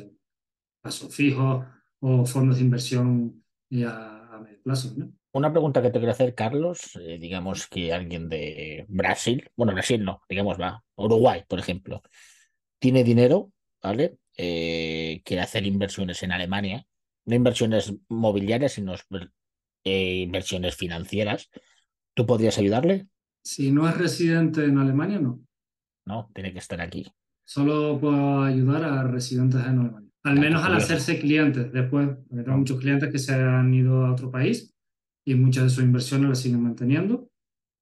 plazos fijos o fondos de inversión a, a medio plazo. ¿no? Una pregunta que te quiero hacer, Carlos, eh, digamos que alguien de Brasil, bueno, Brasil no, digamos va, Uruguay, por ejemplo, tiene dinero, ¿vale? Eh, quiere hacer inversiones en Alemania, no inversiones mobiliarias, sino eh, inversiones financieras. ¿Tú podrías ayudarle? Si no es residente en Alemania, no. ¿no? Tiene que estar aquí. Solo puedo ayudar a residentes en Alemania. Al menos al hacerse clientes. Después, porque tengo muchos clientes que se han ido a otro país y muchas de sus inversiones las siguen manteniendo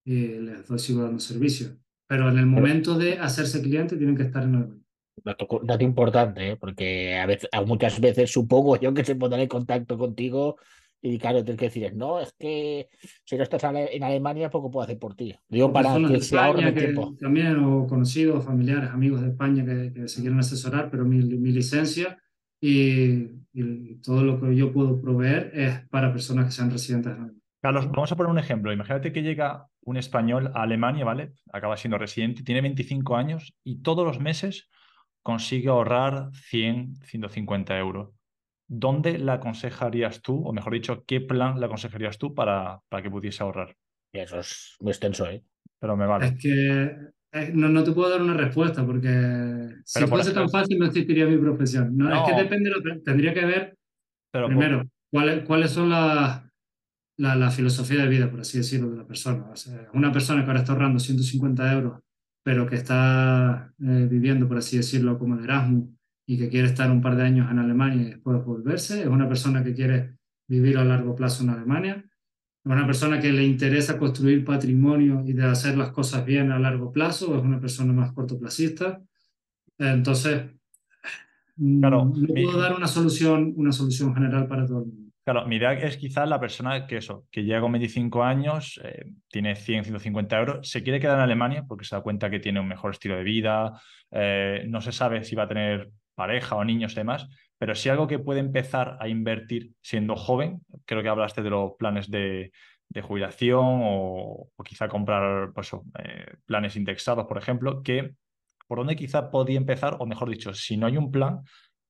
y les doy, sigo dando servicio. Pero en el momento de hacerse cliente tienen que estar en Alemania. Dato, dato importante, ¿eh? porque a veces, muchas veces supongo yo que se pondrán en contacto contigo y claro, tienes que decir, no, es que si no estás en Alemania, poco puedo hacer por ti. Digo, para que se ahorre tiempo. También, o conocidos, familiares, amigos de España que, que se quieren asesorar, pero mi, mi licencia y, y, todo lo que yo puedo proveer es para personas que sean residentes de Alemania. Carlos, vamos a poner un ejemplo. Imagínate que llega un español a Alemania, ¿vale? Acaba siendo residente, tiene 25 años y todos los meses consigue ahorrar 100, 150 euros. ¿dónde la aconsejarías tú, o mejor dicho, qué plan le aconsejarías tú para, para que pudiese ahorrar? eso es muy extenso, ¿eh? Pero me vale. Es que no, no te puedo dar una respuesta porque si fuese tan fácil no existiría mi profesión. No, Es que depende, tendría que ver primero cuáles, cuáles son las la, la, filosofía de vida, por así decirlo, de la persona. una persona que ahora está ahorrando 150 euros, pero que está eh, viviendo, por así decirlo, como de Erasmus y que quiere estar un par de años en Alemania y después volverse, es una persona que quiere vivir a largo plazo en Alemania, es una persona que le interesa construir patrimonio y de hacer las cosas bien a largo plazo, es una persona más cortoplacista. Entonces, claro, no puedo dar una solución, una solución general para todo el mundo. Claro, mi idea es quizás la persona que eso, que llega con 25 años, eh, tiene 100, 150 euros, se quiere quedar en Alemania porque se da cuenta que tiene un mejor estilo de vida, eh, no se sabe si va a tener pareja o niños y demás, pero si algo que puede empezar a invertir siendo joven, creo que hablaste de los planes de, jubilación o, quizá comprar pues, eh, planes indexados, por ejemplo, que por dónde quizá podía empezar, o mejor dicho, si no hay un plan,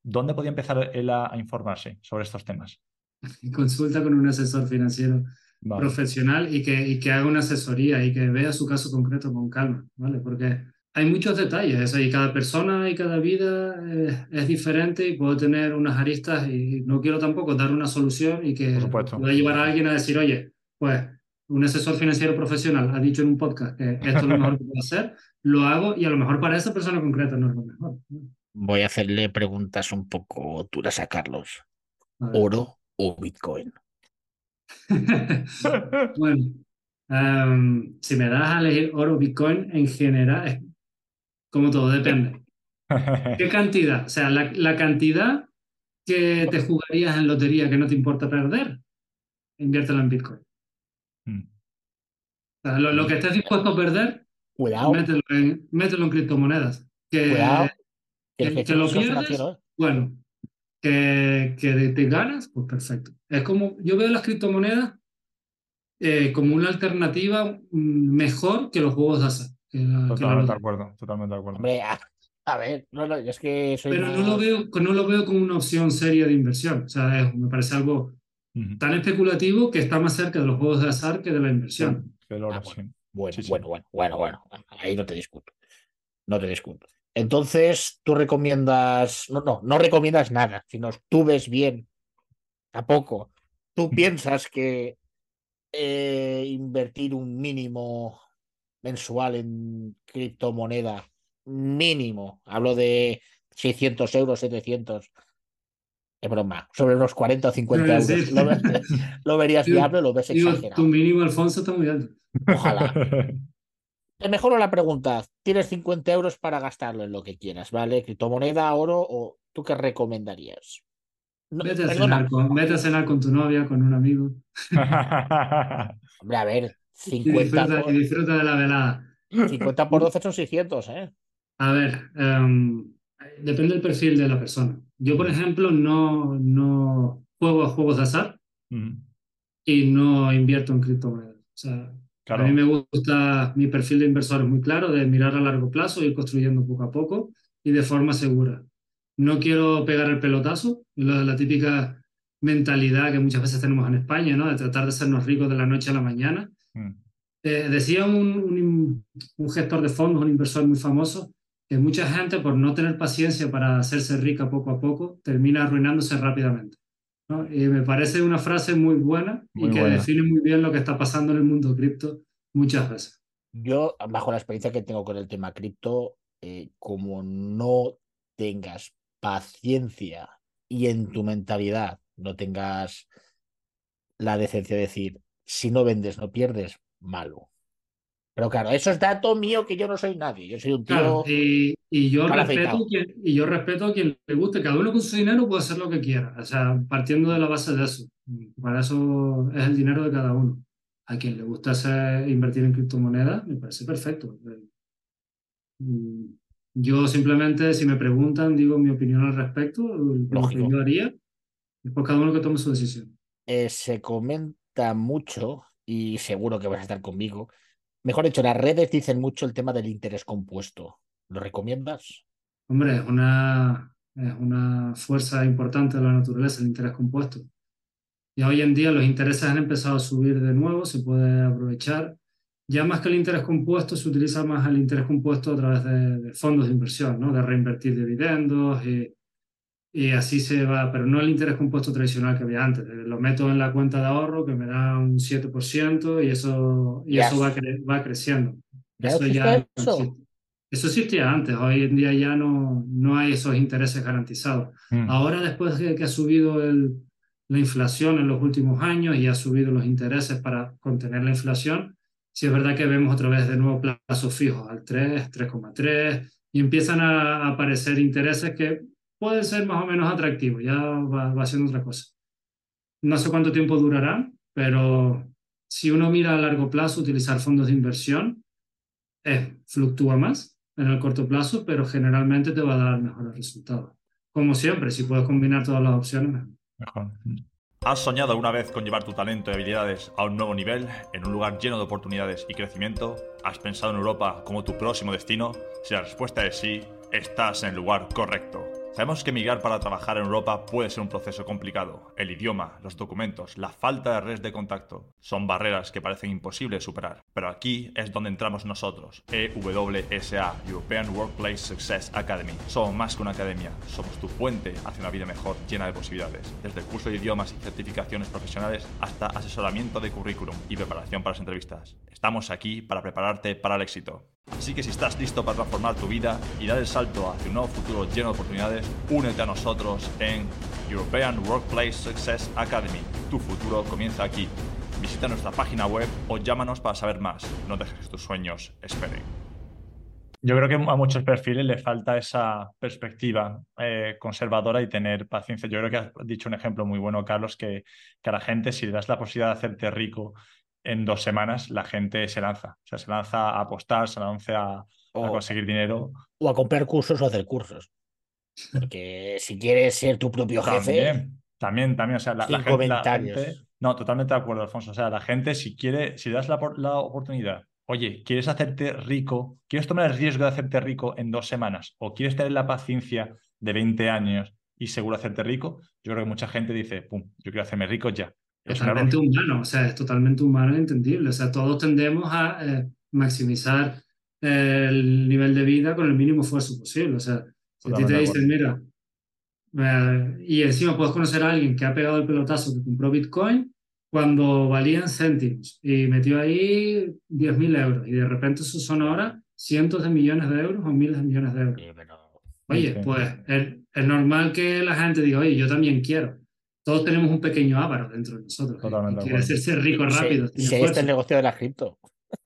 ¿dónde podía empezar él a, informarse sobre estos temas? Consulta con un asesor financiero profesional y que, y que haga una asesoría y que vea su caso concreto con calma, ¿vale? Porque hay muchos detalles y cada persona y cada vida eh, es diferente y puedo tener unas aristas y no quiero tampoco dar una solución y que pueda llevar a alguien a decir, oye, pues un asesor financiero profesional ha dicho en un podcast que esto es lo mejor que puedo hacer, lo hago y a lo mejor para esa persona concreta no es lo mejor. Voy a hacerle preguntas un poco duras a Carlos. ¿Oro o Bitcoin? bueno, em, si me das a elegir oro o Bitcoin, en general, como todo, depende. ¿Qué cantidad? O sea, la, cantidad que te jugarías en lotería que no te importa perder, inviértela en Bitcoin. O sea, lo, que estés dispuesto a perder, Cuidado. Mételo, en, mételo en criptomonedas. Que, Cuidado. Que, lo pierdes, ¿eh? bueno, que, que te ganas, pues perfecto. Es como, yo veo las criptomonedas eh, como una alternativa mm, mejor que los juegos de azar. que la- que la Totalmente de acuerdo, totalmente de acuerdo. Hombre, a, a ver, no, no, yo es que soy Pero no lo, veo, no lo veo como una opción seria de inversión. O sea, es- me parece algo tan especulativo que está más cerca de los juegos de azar que de la inversión. Que Ah, sí. Bueno, Sí, sí. bueno, bueno, bueno, bueno. Ahí no te discuto. No te discuto. Entonces, tú recomiendas, no, no, no recomiendas nada, sino tú ves bien, tampoco. Tú piensas que eh, invertir un mínimo mensual en criptomoneda, mínimo, hablo de 600 euros, 700, es broma, sobre unos 40 o 50 Quiero euros, decir- ¿lo, verías viable lo ves Digo, exagerado? tu mínimo, Alfonso, está muy alto. Ojalá. Te mejoro la pregunta. Tienes 50 euros para gastarlo en lo que quieras, ¿vale? Criptomoneda, oro o tú qué recomendarías? No, Vete a, cenar con, vete a cenar con tu novia, con un amigo. hombre, a ver, Y 50 disfruta, por, y disfruta de la velada. 50 por 12 son 600, ¿eh? A ver, em, depende del perfil de la persona. Yo, por ejemplo, no, no juego a juegos de azar y no invierto en criptomonedas. O sea, Claro. a mí me gusta mi perfil de inversor es muy claro, de mirar a largo plazo, ir construyendo poco a poco y de forma segura. No quiero pegar el pelotazo, la, la típica mentalidad que muchas veces tenemos en España, ¿no? De tratar de hacernos ricos de la noche a la mañana. Mm. Eh, decía un, un, un gestor de fondos, un inversor muy famoso, que mucha gente por no tener paciencia para hacerse rica poco a poco, termina arruinándose rápidamente. ¿No? Y me parece una frase muy buena Muy y que buena. define muy bien lo que está pasando en el mundo cripto muchas veces. Yo, bajo la experiencia que tengo con el tema cripto, eh, como no tengas paciencia y en tu mentalidad no tengas la decencia de decir, si no vendes, no pierdes, malo. Pero claro, eso es dato mío que yo no soy nadie. Yo soy un tío. Claro, y, y yo respeto quien, y yo respeto a quien le guste. Cada uno con su dinero puede hacer lo que quiera. O sea, partiendo de la base de eso. Para eso es el dinero de cada uno. A quien le gusta hacer- invertir en criptomonedas, me parece perfecto. Mm, Yo simplemente, si me preguntan, digo mi opinión al respecto, lo que yo haría. Después cada uno que tome su decisión. eh, se comenta mucho, y seguro que vas a estar conmigo. Mejor dicho, las redes dicen mucho el tema del interés compuesto. ¿Lo recomiendas? Hombre, es una, una fuerza importante de la naturaleza, el interés compuesto. Y hoy en día los intereses han empezado a subir de nuevo, se puede aprovechar. Ya más que el interés compuesto, se utiliza más el interés compuesto a través de, de fondos de inversión, ¿no? De reinvertir dividendos y, y así se va, pero no el interés compuesto tradicional que había antes. de Lo meto en la cuenta de ahorro que me da un 7% y eso, y eso va, cre- va creciendo. ¿Ya Eso ya eso? existe. Eso existía antes, hoy en día ya no, no hay esos intereses garantizados. Mm. Ahora, después de que ha subido el, la inflación en los últimos años y ha subido los intereses para contener la inflación, sí es verdad que vemos otra vez de nuevo plazos fijos al 3, 3,3 y empiezan a aparecer intereses que pueden ser más o menos atractivos, ya va, siendo otra cosa. No sé cuánto tiempo durará, pero si uno mira a largo plazo, utilizar fondos de inversión eh, fluctúa más en el corto plazo, pero generalmente te va a dar mejores resultados. Como siempre, si puedes combinar todas las opciones. Mejor. ¿Has soñado alguna vez con llevar tu talento y habilidades a un nuevo nivel, en un lugar lleno de oportunidades y crecimiento? ¿Has pensado en Europa como tu próximo destino? Si la respuesta es sí, estás en el lugar correcto. Sabemos que emigrar para trabajar en Europa puede ser un proceso complicado. El idioma, los documentos, la falta de redes de contacto son barreras que parecen imposibles superar. Pero aquí es donde entramos nosotros, EWSA, European Workplace Success Academy. Somos más que una academia, somos tu puente hacia una vida mejor llena de posibilidades. Desde el curso de idiomas y certificaciones profesionales hasta asesoramiento de currículum y preparación para las entrevistas. Estamos aquí para prepararte para el éxito. Así que si estás listo para transformar tu vida y dar el salto hacia un nuevo futuro lleno de oportunidades, únete a nosotros en European Workplace Success Academy. Tu futuro comienza aquí. Visita nuestra página web o llámanos para saber más. No dejes que tus sueños esperen. Yo creo que a muchos perfiles le falta esa perspectiva eh, conservadora y tener paciencia. Yo creo que has dicho un ejemplo muy bueno, Carlos, que, que a la gente, si le das la posibilidad de hacerte rico en dos semanas, la gente se lanza. O sea, se lanza a apostar, se lanza a, a O, conseguir dinero. o a comprar cursos o hacer cursos. Porque si quieres ser tu propio jefe, También, también, también. O sea, la, sin la gente, la comentarios. gente No, totalmente de acuerdo, Alfonso. O sea, la gente, si quiere, si das la, la oportunidad, oye, ¿quieres hacerte rico? ¿Quieres tomar el riesgo de hacerte rico en dos semanas? ¿O quieres tener la paciencia de 20 años y seguro hacerte rico? Yo creo que mucha gente dice, pum, yo quiero hacerme rico ya. Totalmente humano, o sea, es totalmente humano e entendible. O sea, todos tendemos a eh, maximizar el nivel de vida con el mínimo esfuerzo posible. O sea, si a ti te dicen, mira, eh, y encima puedes conocer a alguien que ha pegado el pelotazo que compró Bitcoin cuando valían céntimos y metió ahí 10.000 euros y de repente eso son ahora cientos de millones de euros o miles de millones de euros. Oye, pues es, es, normal que la gente diga, oye, yo también quiero. Todos tenemos un pequeño ávaro dentro de nosotros. quiere hacerse rico rápido. Si, este es el negocio de la cripto.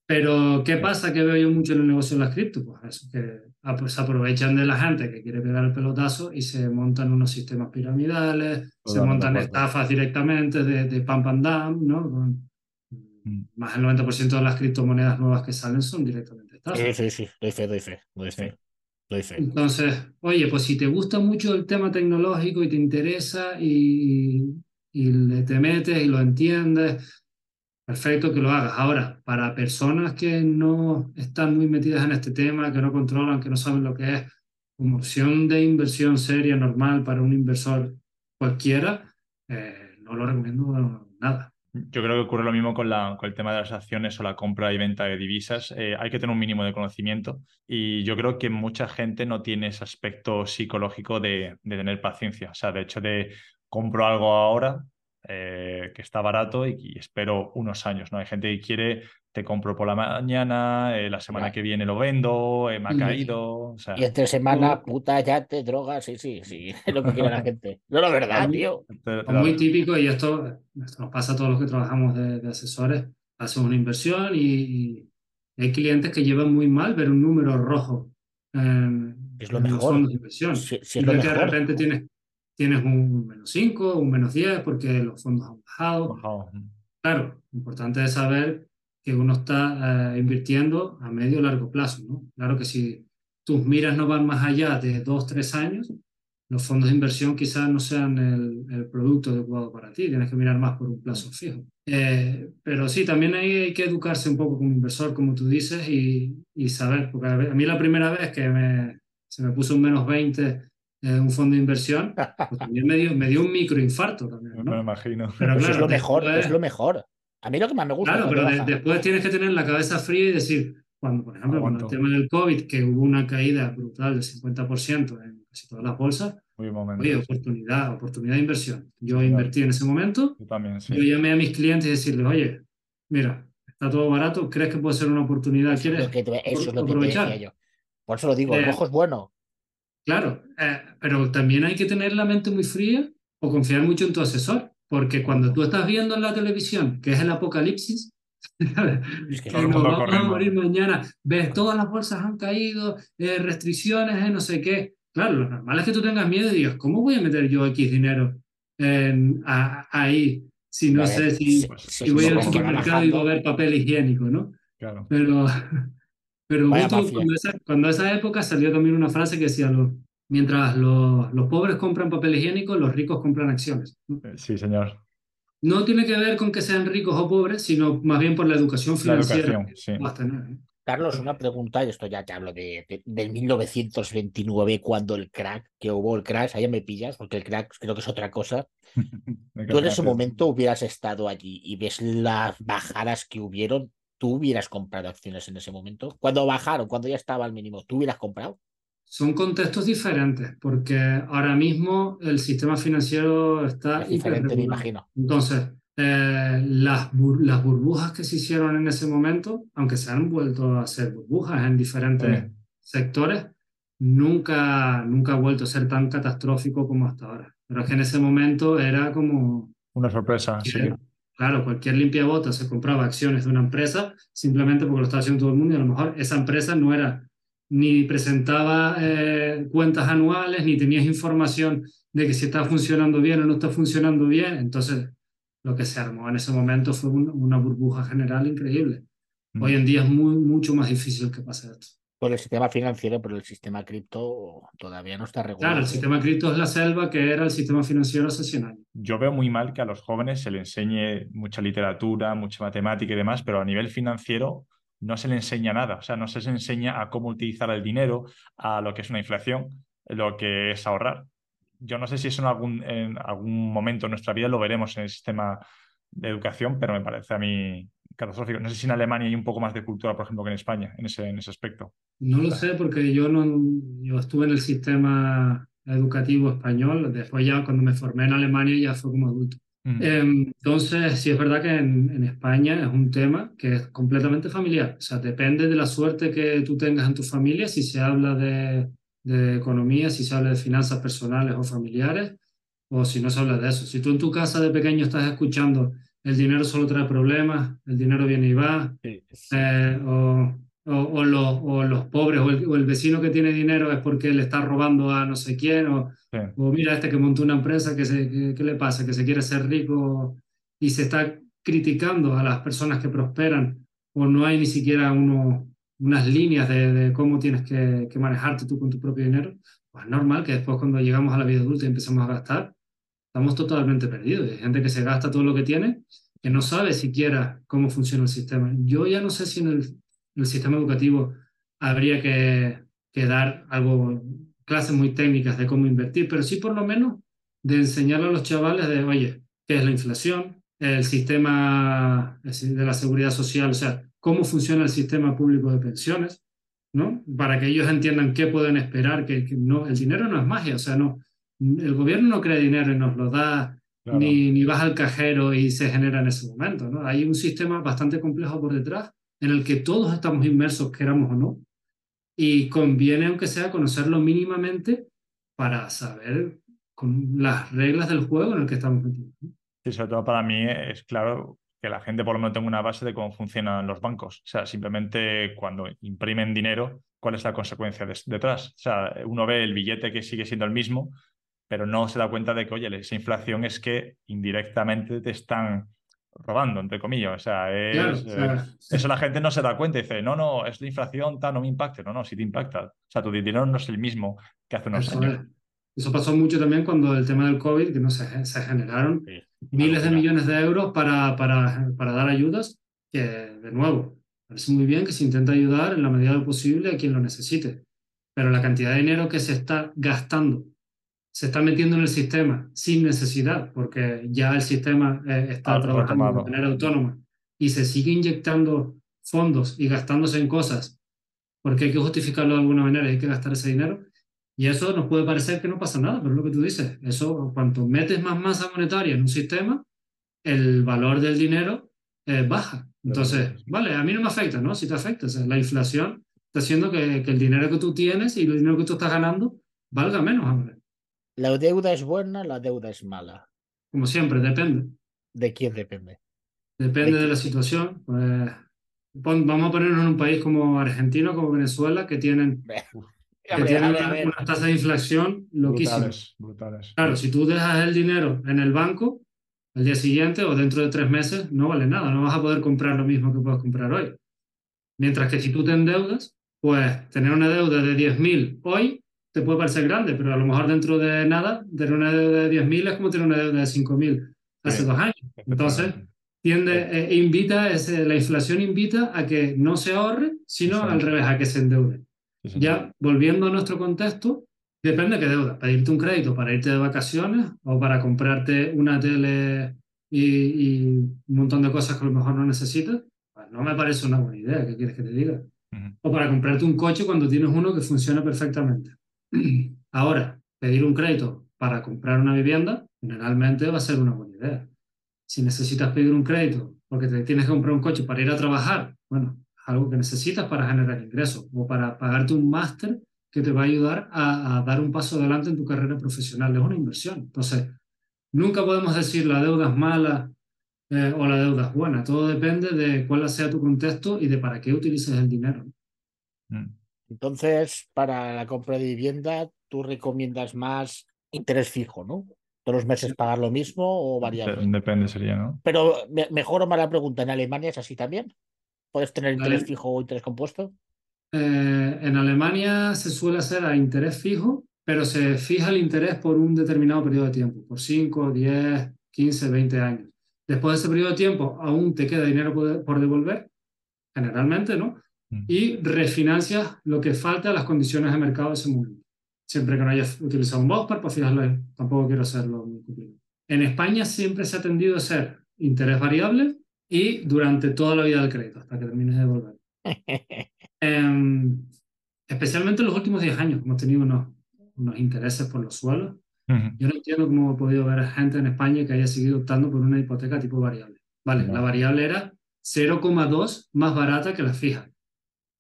Pero, ¿qué pasa que veo yo mucho en el negocio de las cripto? Pues eso, que se aprovechan de la gente que quiere pegar el pelotazo y se montan unos sistemas piramidales, se montan estafas directamente de, de pump and dump, ¿no? Mm. Más del 90% de las criptomonedas nuevas que salen son directamente estafas. Sí, sí, sí, doy fe, doy fe, doy fe. Doy fe. Entonces, oye, pues si te gusta mucho el tema tecnológico y te interesa y, y te metes y lo entiendes, Perfecto que lo hagas. Ahora, para personas que no están muy metidas en este tema, que no controlan, que no saben lo que es, como opción de inversión seria, normal para un inversor cualquiera, eh, no lo recomiendo nada. Yo creo que ocurre lo mismo con, la, con el tema de las acciones o la compra y venta de divisas. Eh, hay que tener un mínimo de conocimiento y yo creo que mucha gente no tiene ese aspecto psicológico de, de tener paciencia. O sea, de hecho de compro algo ahora, eh, que está barato y, espero unos años, ¿no? Hay gente que quiere, te compro por la mañana, eh, la semana que viene lo vendo, eh, me ha caído. y entre semana, puta, ya te drogas, sí, sí, sí, es lo que quiere la gente. No, la verdad, tío. muy típico y esto, nos pasa a todos los que trabajamos de, asesores, hacemos una inversión y, hay clientes que llevan muy mal ver un número rojo es lo mejor. los fondos de inversión. y que de repente tienes tienes un menos 5, un menos 10 porque los fondos han bajado. Claro, importante es saber que uno está eh, invirtiendo a medio o largo plazo. ¿no? Claro que si tus miras no van más allá de 2, 3 años, los fondos de inversión quizás no sean el, el, producto adecuado para ti, tienes que mirar más por un plazo fijo. Eh, pero sí, también hay, hay, que educarse un poco como inversor, como tú dices, y, y saber, porque a mí la primera vez que me, se me puso un menos 20 un fondo de inversión, pues también me dio, me dio un microinfarto también. ¿no? Me imagino. Pero claro, es lo mejor, es lo mejor. A mí lo que más me gusta. Claro, pero después tienes que tener la cabeza fría y decir, cuando, por ejemplo, con el tema del COVID, que hubo una caída brutal del 50% en casi todas las bolsas, oye, oportunidad, oportunidad de inversión. Yo invertí en ese momento. Yo también, sí. Yo llamé a mis clientes y decirles, oye, mira, está todo barato, ¿crees que puede ser una oportunidad? ¿Quieres eso es lo que te decía yo. Por eso lo digo, el rojo es bueno. Claro, eh, pero también hay que tener la mente muy fría o confiar mucho en tu asesor, porque cuando tú estás viendo en la televisión que es el apocalipsis, que, nos vamos a morir mañana, ves todas las bolsas han caído, eh, restricciones, eh, no sé qué. Claro, lo normal es que tú tengas miedo y digas, ¿cómo voy a meter yo X dinero ahí si no sé si, si voy al supermercado y voy a ver papel higiénico, ¿no? Claro. Pero, pero cuando, esa, cuando esa época salió también una frase que decía, mientras los, los pobres compran papel higiénico, los ricos compran acciones. Eh, sí, señor. No tiene que ver con que sean ricos o pobres, sino más bien por la educación financiera ¿eh? Carlos, una pregunta, y esto ya te hablo de, del 1929, cuando el crack, que hubo el crash, allá me pillas, porque el crack creo que es otra cosa. Tú en ese momento hubieras estado allí y ves las bajadas que hubieron, ¿tú hubieras comprado acciones en ese momento? Cuando bajaron, cuando ya estaba al mínimo, ¿tú hubieras comprado? Son contextos diferentes, porque ahora mismo el sistema financiero está... Es diferente, me imagino. Entonces, eh, las, las burbujas que se hicieron en ese momento, aunque se han vuelto a hacer burbujas en diferentes sectores, nunca, nunca ha vuelto a ser tan catastrófico como hasta ahora. Pero es que en ese momento era como... Una sorpresa, sí. Claro, cualquier limpiabota se compraba acciones de una empresa simplemente porque lo estaba haciendo todo el mundo y a lo mejor esa empresa no era ni presentaba eh, cuentas anuales, ni tenías información de que si está funcionando bien o no está funcionando bien. Entonces, lo que se armó en ese momento fue una burbuja general increíble. Mm. Hoy en día es muy, mucho más difícil que pase esto. Por el sistema financiero, pero el sistema cripto todavía no está regulado. Claro, el sistema cripto es la selva que era el sistema financiero hace 100 años. Yo veo muy mal que a los jóvenes se les enseñe mucha literatura, mucha matemática y demás, pero a nivel financiero no se le enseña nada. O sea, no se les enseña a cómo utilizar el dinero, a lo que es una inflación, lo que es ahorrar. Yo no sé si eso en algún, en algún momento de nuestra vida lo veremos en el sistema de educación, pero me parece a mí catastrófico. No sé si en Alemania hay un poco más de cultura, por ejemplo, que en España, en ese, en ese aspecto. No lo sé porque yo no yo estuve en el sistema educativo español, después ya cuando me formé en Alemania ya fue como adulto. Mm. Em, Entonces, sí es verdad que en, en España es un tema que es completamente familiar. O sea, depende de la suerte que tú tengas en tu familia, si se habla de, de economía, si se habla de finanzas personales o familiares, o si no se habla de eso. Si tú en tu casa de pequeño estás escuchando el dinero solo trae problemas, el dinero viene y va, Sí, sí. eh, o, o, o los, o los pobres, o el, o el vecino que tiene dinero es porque le está robando a no sé quién, o, Sí. mira este que montó una empresa, que se, que, ¿qué le pasa? Que se quiere ser rico y se está criticando a las personas que prosperan, o no hay ni siquiera uno, unas líneas de, de cómo tienes que, que manejarte tú con tu propio dinero, pues es normal que después cuando llegamos a la vida adulta y empezamos a gastar, estamos totalmente perdidos. Hay gente que se gasta todo lo que tiene, que no sabe siquiera cómo funciona el sistema. Yo ya no sé si en el, en el sistema educativo habría que, que dar algo, clases muy técnicas de cómo invertir, pero sí por lo menos de enseñarle a los chavales de, oye, ¿qué es la inflación? El sistema de la seguridad social, o sea, cómo funciona el sistema público de pensiones, ¿no? Para que ellos entiendan qué pueden esperar, que, que no, el dinero no es magia, o sea, no, el gobierno no crea dinero y nos lo da, Claro. ni, ni vas al cajero y se genera en ese momento, ¿no? Hay un sistema bastante complejo por detrás en el que todos estamos inmersos, queramos o no, y conviene, aunque sea, conocerlo mínimamente para saber con las reglas del juego en el que estamos metidos. Sí, sobre todo para mí es claro que la gente por lo menos tenga una base de cómo funcionan los bancos. O sea, simplemente cuando imprimen dinero, ¿cuál es la consecuencia des- detrás? O sea, uno ve el billete que sigue siendo el mismo, pero no se da cuenta de que, oye, esa inflación es que indirectamente te están robando, entre comillas. O sea, es, Claro, o eh, eso la gente no se da cuenta y dice, no, no, es la inflación, tal, no me impacte. No, no, sí te impacta. O sea, tu dinero no es el mismo que hace unos eso, años. es. Eso pasó mucho también cuando el tema del COVID, que no se, se generaron Sí, miles de millones de euros para, para, para dar ayudas, que de nuevo, parece muy bien que se intenta ayudar en la medida de lo posible a quien lo necesite, pero la cantidad de dinero que se está gastando, se está metiendo en el sistema sin necesidad, porque ya el sistema eh, está Ah, trabajando retomado. de manera autónoma y se sigue inyectando fondos y gastándose en cosas, porque hay que justificarlo de alguna manera, hay que gastar ese dinero. Y eso nos puede parecer que no pasa nada, pero es lo que tú dices. Eso, cuanto metes más masa monetaria en un sistema, el valor del dinero eh, baja. Entonces, vale, a mí no me afecta, ¿no? Si te afecta, o sea, la inflación está haciendo que, que el dinero que tú tienes y el dinero que tú estás ganando valga menos ahora. La deuda es buena, la deuda es mala. Como siempre, depende. ¿De quién depende? Depende ¿De de la situación. Pues, pon- vamos a ponernos en un país como Argentina, como Venezuela, que tienen, que Hombre, tienen una, tasa de inflación loquísimas. Brutales, brutales. Claro, si tú dejas el dinero en el banco, al día siguiente o dentro de tres meses, no vale nada, no vas a poder comprar lo mismo que puedes comprar hoy. Mientras que si tú te endeudas, pues tener una deuda de 10.000 hoy te puede parecer grande, pero a lo mejor dentro de nada, tener una deuda de 10.000 es como tener una deuda de 5.000 hace Sí. dos años. Entonces, tiende, eh, invita, ese- la inflación invita a que no se ahorre, sino Exacto. al revés, a que se endeude. Ya volviendo a nuestro contexto, depende de qué deuda. Pedirte un crédito para irte de vacaciones o para comprarte una tele y, y un montón de cosas que a lo mejor no necesitas, pues no me parece una buena idea. ¿Qué quieres que te diga? O para comprarte un coche cuando tienes uno que funciona perfectamente. Ahora, pedir un crédito para comprar una vivienda generalmente va a ser una buena idea. Si necesitas pedir un crédito porque te tienes que comprar un coche para ir a trabajar, bueno, algo que necesitas para generar ingresos o para pagarte un máster que te va a ayudar a, a dar un paso adelante en tu carrera profesional. Es una inversión. Entonces, nunca podemos decir la deuda es mala eh, o la deuda es buena. Todo depende de cuál sea tu contexto y de para qué utilices el dinero. Mm. Entonces, para la compra de vivienda, tú recomiendas más interés fijo, ¿no? Todos los meses pagar lo mismo o variable. Depende, sería, ¿no? Pero me- mejor o mala pregunta, ¿en Alemania es así también? ¿Puedes tener interés fijo o interés compuesto? Eh, en Alemania se suele hacer a interés fijo, pero se fija el interés por un determinado periodo de tiempo, por 5, 10, 15, 20 años. Después de ese periodo de tiempo, aún te queda dinero por, devolver, generalmente, ¿no? Mm. Y refinancias lo que falta a las condiciones de mercado de ese momento. Siempre que no hayas utilizado un Bospar, pues fijarlo, tampoco quiero hacerlo En España siempre se ha tendido a ser interés variable y durante toda la vida del crédito, hasta que termines de devolver. Em, especialmente en los últimos 10 años, hemos tenido unos, unos intereses por los suelos. Yo no entiendo cómo he podido ver gente en España que haya seguido optando por una hipoteca tipo variable. Vale, la variable era 0,2 más barata que la fija.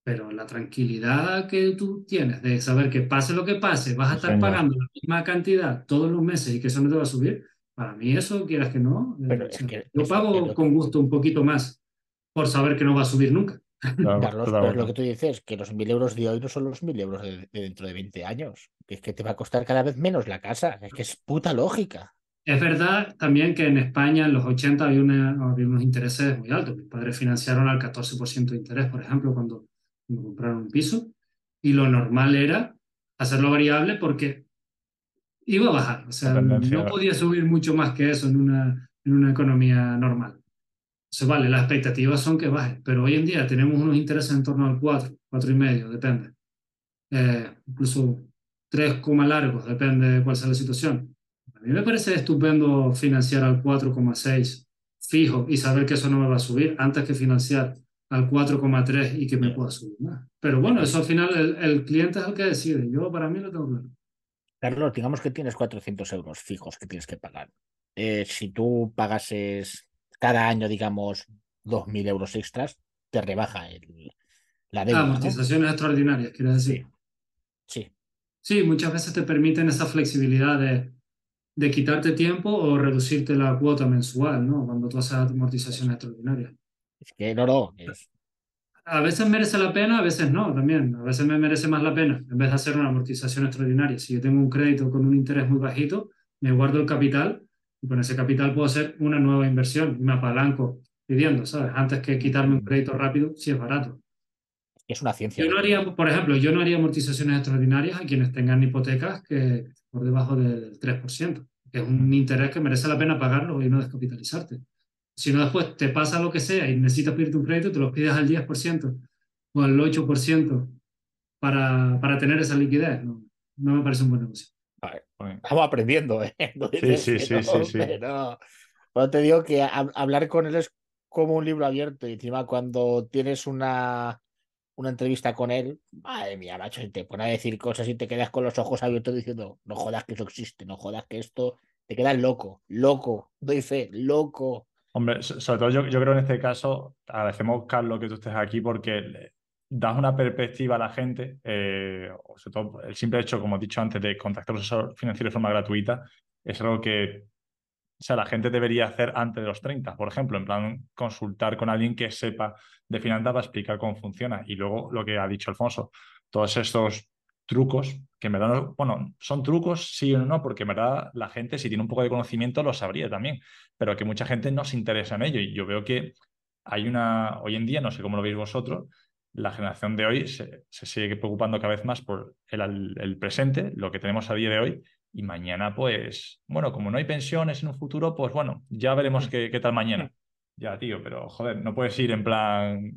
Pero la tranquilidad que tú tienes de saber que pase lo que pase, vas a estar pagando la misma cantidad todos los meses y que eso no te va a subir, para mí eso, quieras que no, eh, yo pago con gusto un poquito más por saber que no va a subir nunca. Carlos, pero es lo que tú dices, que los mil euros de hoy no son los mil euros de, dentro de 20 años, que es que te va a costar cada vez menos la casa, es que es puta lógica. Es verdad también que en España en los 80 había, había unos intereses muy altos. Mis padres financiaron al 14% de interés, por ejemplo, cuando, cuando compraron un piso, y lo normal era hacerlo variable porque iba a bajar, o sea, no podía subir mucho más que eso en una, en una economía normal. Entonces, vale, las expectativas son que baje, pero hoy en día tenemos unos intereses en torno al 4, 4 y medio, depende. Eh, incluso 3, largos, depende de cuál sea la situación. A mí me parece estupendo financiar al 4,6 fijo y saber que eso no me va a subir antes que financiar al 4,3 y que me pueda subir más. Pero bueno, eso al final el, el, cliente es el que decide. Yo para mí lo tengo claro. Carlos, digamos que tienes 400 euros fijos que tienes que pagar. Eh, si tú pagases cada año, digamos, 2.000 euros extras, te rebaja el, la deuda. amortizaciones extraordinarias, quiero decir. Sí. sí. muchas veces te permiten esa flexibilidad de, de quitarte tiempo o reducirte la cuota mensual, ¿no? Cuando tú haces amortizaciones extraordinarias. Es que no, no. A veces merece la pena, a veces no, también. A veces me merece más la pena, en vez de hacer una amortización extraordinaria. Si yo tengo un crédito con un interés muy bajito, me guardo el capital y con ese capital puedo hacer una nueva inversión y me apalanco pidiendo, ¿sabes? Antes que quitarme un crédito rápido, si es barato. Es una ciencia. Yo no haría, por ejemplo, yo no haría amortizaciones extraordinarias a quienes tengan hipotecas que por debajo del 3%, que es un interés que merece la pena pagarlo y no descapitalizarte. Si no, después te pasa lo que sea y necesitas pedirte un crédito, te lo pides al 10% o al 8% para, para tener esa liquidez. No, no me parece un buen negocio. Estamos aprendiendo, ¿eh? sí, sí, sí, sí, sí. Pero te digo que hablar con él es como un libro abierto y encima cuando tienes una, una entrevista con él, madre mía, macho, y te pone a decir cosas y te quedas con los ojos abiertos diciendo, no jodas que eso existe, no jodas que esto, te quedas loco, loco, doy fe, loco. Hombre, sobre todo yo, yo creo en este caso, agradecemos, Carlos, que tú estés aquí porque das una perspectiva a la gente, eh, sobre todo el simple hecho, como he dicho antes, de contactar a los asesor financiero de forma gratuita, es algo que o sea, la gente debería hacer antes de los 30, por ejemplo, en plan consultar con alguien que sepa de finanzas para explicar cómo funciona. Y luego lo que ha dicho Alfonso, todos estos trucos, que en verdad, bueno, son trucos, sí o no, porque en verdad la gente, si tiene un poco de conocimiento, lo sabría también, pero que mucha gente no se interesa en ello. Y yo veo que hay una, hoy en día, no sé cómo lo veis vosotros, la generación de hoy se, sigue preocupando cada vez más por el, presente, lo que tenemos a día de hoy, y mañana, pues, bueno, como no hay pensiones en un futuro, pues bueno, ya veremos qué, qué tal mañana. Ya, tío, pero joder, no puedes ir en plan.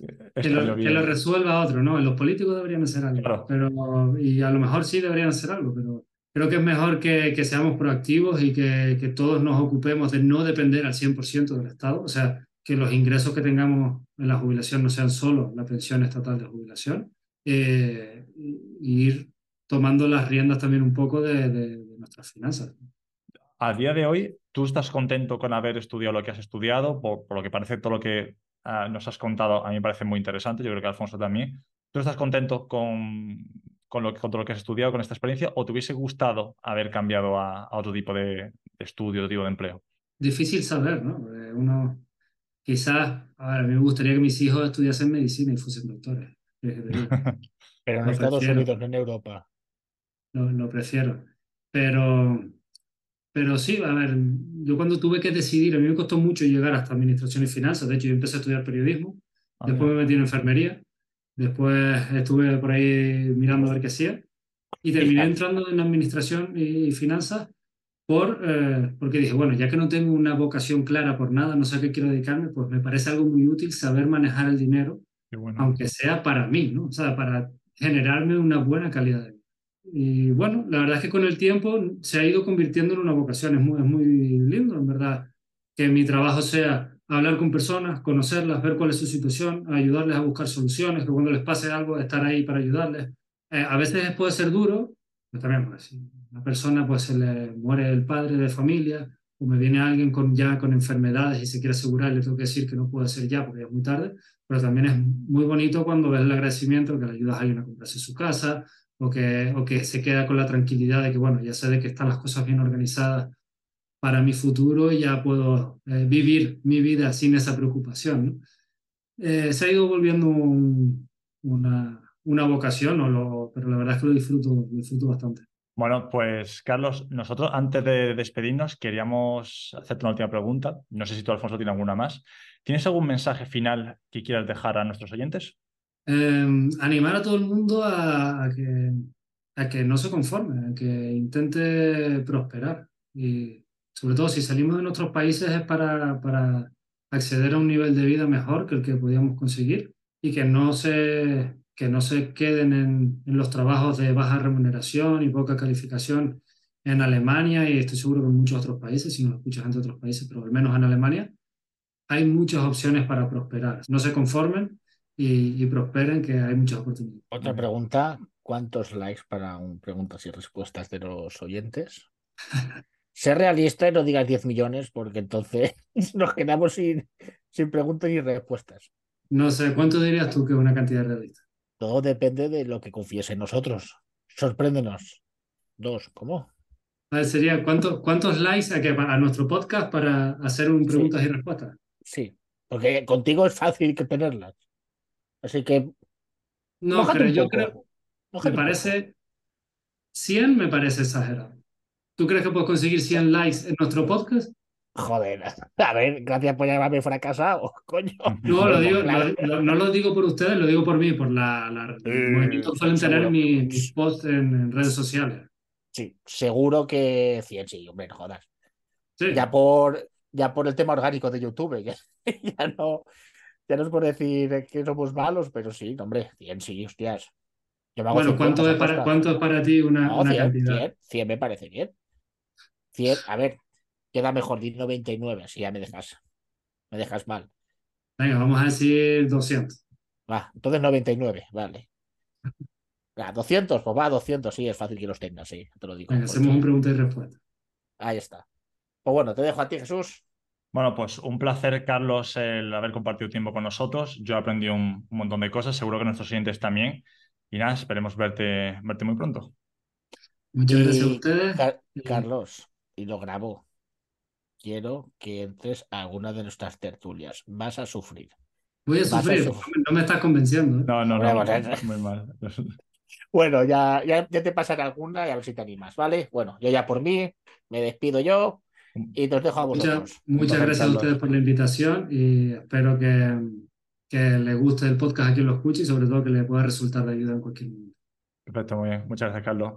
Eh, que lo, que lo, resuelva otro, ¿no? Los políticos deberían hacer algo. Pero, y a lo mejor sí deberían hacer algo, pero creo que es mejor que, que seamos proactivos y que, que, todos nos ocupemos de no depender al 100% del Estado. O sea, que los ingresos que tengamos en la jubilación no sean solo la pensión estatal de jubilación, eh, y ir tomando las riendas también un poco de, nuestras finanzas. A día de hoy, ¿tú estás contento con haber estudiado lo que has estudiado? Por, lo que parece todo lo que ah, nos has contado, a mí me parece muy interesante, yo creo que Alfonso también. ¿Tú estás contento con, con, lo, con todo lo que has estudiado, con esta experiencia, o te hubiese gustado haber cambiado a, otro tipo de, de estudio, otro tipo de empleo? Difícil saber, ¿no? Uno, Quizás, a, mí me gustaría que mis hijos estudiasen medicina y fuesen doctores. Pero en Estados Unidos, no en Europa. Lo, lo, prefiero. Pero, pero sí, a ver, yo cuando tuve que decidir, a mí me costó mucho llegar hasta administración y finanzas. De hecho, yo empecé a estudiar periodismo, ah, después me metí en enfermería Después estuve por ahí mirando a ver qué hacía. Y terminé entrando en administración y finanzas por, eh, porque dije, bueno, ya que no tengo una vocación clara por nada, no sé a qué quiero dedicarme, pues me parece algo muy útil saber manejar el dinero, aunque sea para mí, ¿no? O sea, para generarme una buena calidad de vida. Y bueno, la verdad es que con el tiempo se ha ido convirtiendo en una vocación, es muy, es muy lindo, en verdad, que mi trabajo sea hablar con personas, conocerlas, ver cuál es su situación, ayudarles a buscar soluciones, que cuando les pase algo, estar ahí para ayudarles. Eh, a veces puede ser duro, pero también pues, si una persona pues se le muere el padre de familia o me viene alguien con, ya con enfermedades y se quiere asegurar, le tengo que decir que no puede ser ya porque ya es muy tarde, pero también es muy bonito cuando ves el agradecimiento, que le ayudas a alguien a comprarse su casa o que, o que se queda con la tranquilidad de que, bueno, ya sé de que están las cosas bien organizadas para mi futuro y ya puedo eh, vivir mi vida sin esa preocupación. Eh, se ha ido volviendo una, una vocación, pero la verdad es que lo disfruto, lo disfruto bastante. Bueno, pues Carlos, nosotros antes de despedirnos queríamos hacerte una última pregunta. No sé si tú, Alfonso, tienes alguna más. ¿Tienes algún mensaje final que quieras dejar a nuestros oyentes? Em, animar a todo el mundo a, que, a que no se conforme, a que intente prosperar. Y sobre todo si salimos de nuestros países es para, para acceder a un nivel de vida mejor que el que podíamos conseguir y que no se, que no se queden en, en los trabajos de baja remuneración y poca calificación en Alemania y estoy seguro que en muchos otros países, si no lo escuchas en otros países, pero al menos en Alemania, hay muchas opciones para prosperar. No se conformen y, y prosperen, que hay muchas oportunidades. Otra pregunta, ¿cuántos likes para un preguntas y respuestas de los oyentes? Sé realista y no digas 10 millones, porque entonces nos quedamos sin, sin preguntas y respuestas. No sé, ¿cuánto dirías tú que es una cantidad realista? Todo depende de lo que confíes en nosotros. Sorpréndenos. Dos, ¿cómo? A ver, sería ¿cuántos, cuántos likes a, a nuestro podcast para hacer un preguntas y respuestas? Sí, porque contigo es fácil que tenerlas. Así que. No, pero yo creo. Me parece. 100 me parece exagerado. ¿Tú crees que puedes conseguir 100 likes en nuestro podcast? Joder, a ver, gracias por llamarme fracasado, coño. No, lo digo, lo, no lo digo por ustedes, lo digo por mí, por la, la suelen tener mis, posts en, redes sociales. Sí, seguro que 100, sí, hombre, jodas. Ya por ya por el tema orgánico de YouTube, ya, ya no ya no es por decir que somos malos, pero sí, hombre, 100 sí, hostias. bueno, ¿cuánto es, para, ¿cuánto es para ti una, no, 100, cantidad? 100, 100 me parece bien a ver, queda mejor, di 99, así ya me dejas. Me dejas mal. Venga, vamos a decir 200. Va, entonces 99, vale. Va, 200, pues va, 200, sí, es fácil que los tengas, sí, te lo digo. Venga, hacemos un pregunta y respuesta. Ahí está. Pues bueno, te dejo a ti, Jesús. Bueno, pues un placer, Carlos, el haber compartido tiempo con nosotros. Yo he aprendido un, montón de cosas, seguro que nuestros clientes también. Y nada, esperemos verte, verte muy pronto. Muchas gracias a ustedes. Carlos, y lo grabo. Quiero que entres a alguna de nuestras tertulias. Vas a sufrir. Voy a sufrir, no me estás convenciendo. ¿eh? No, no, no, muy mal. Bueno, ya, ya, te pasaré alguna y a ver si te animas, ¿vale? Bueno, yo ya por mí me despido yo y te dejo a vosotros. Muchas, gracias a ustedes por la invitación y espero que, que les guste el podcast a quien lo escuche y sobre todo que le pueda resultar de ayuda en cualquier momento. Perfecto, muy bien. Muchas gracias, Carlos.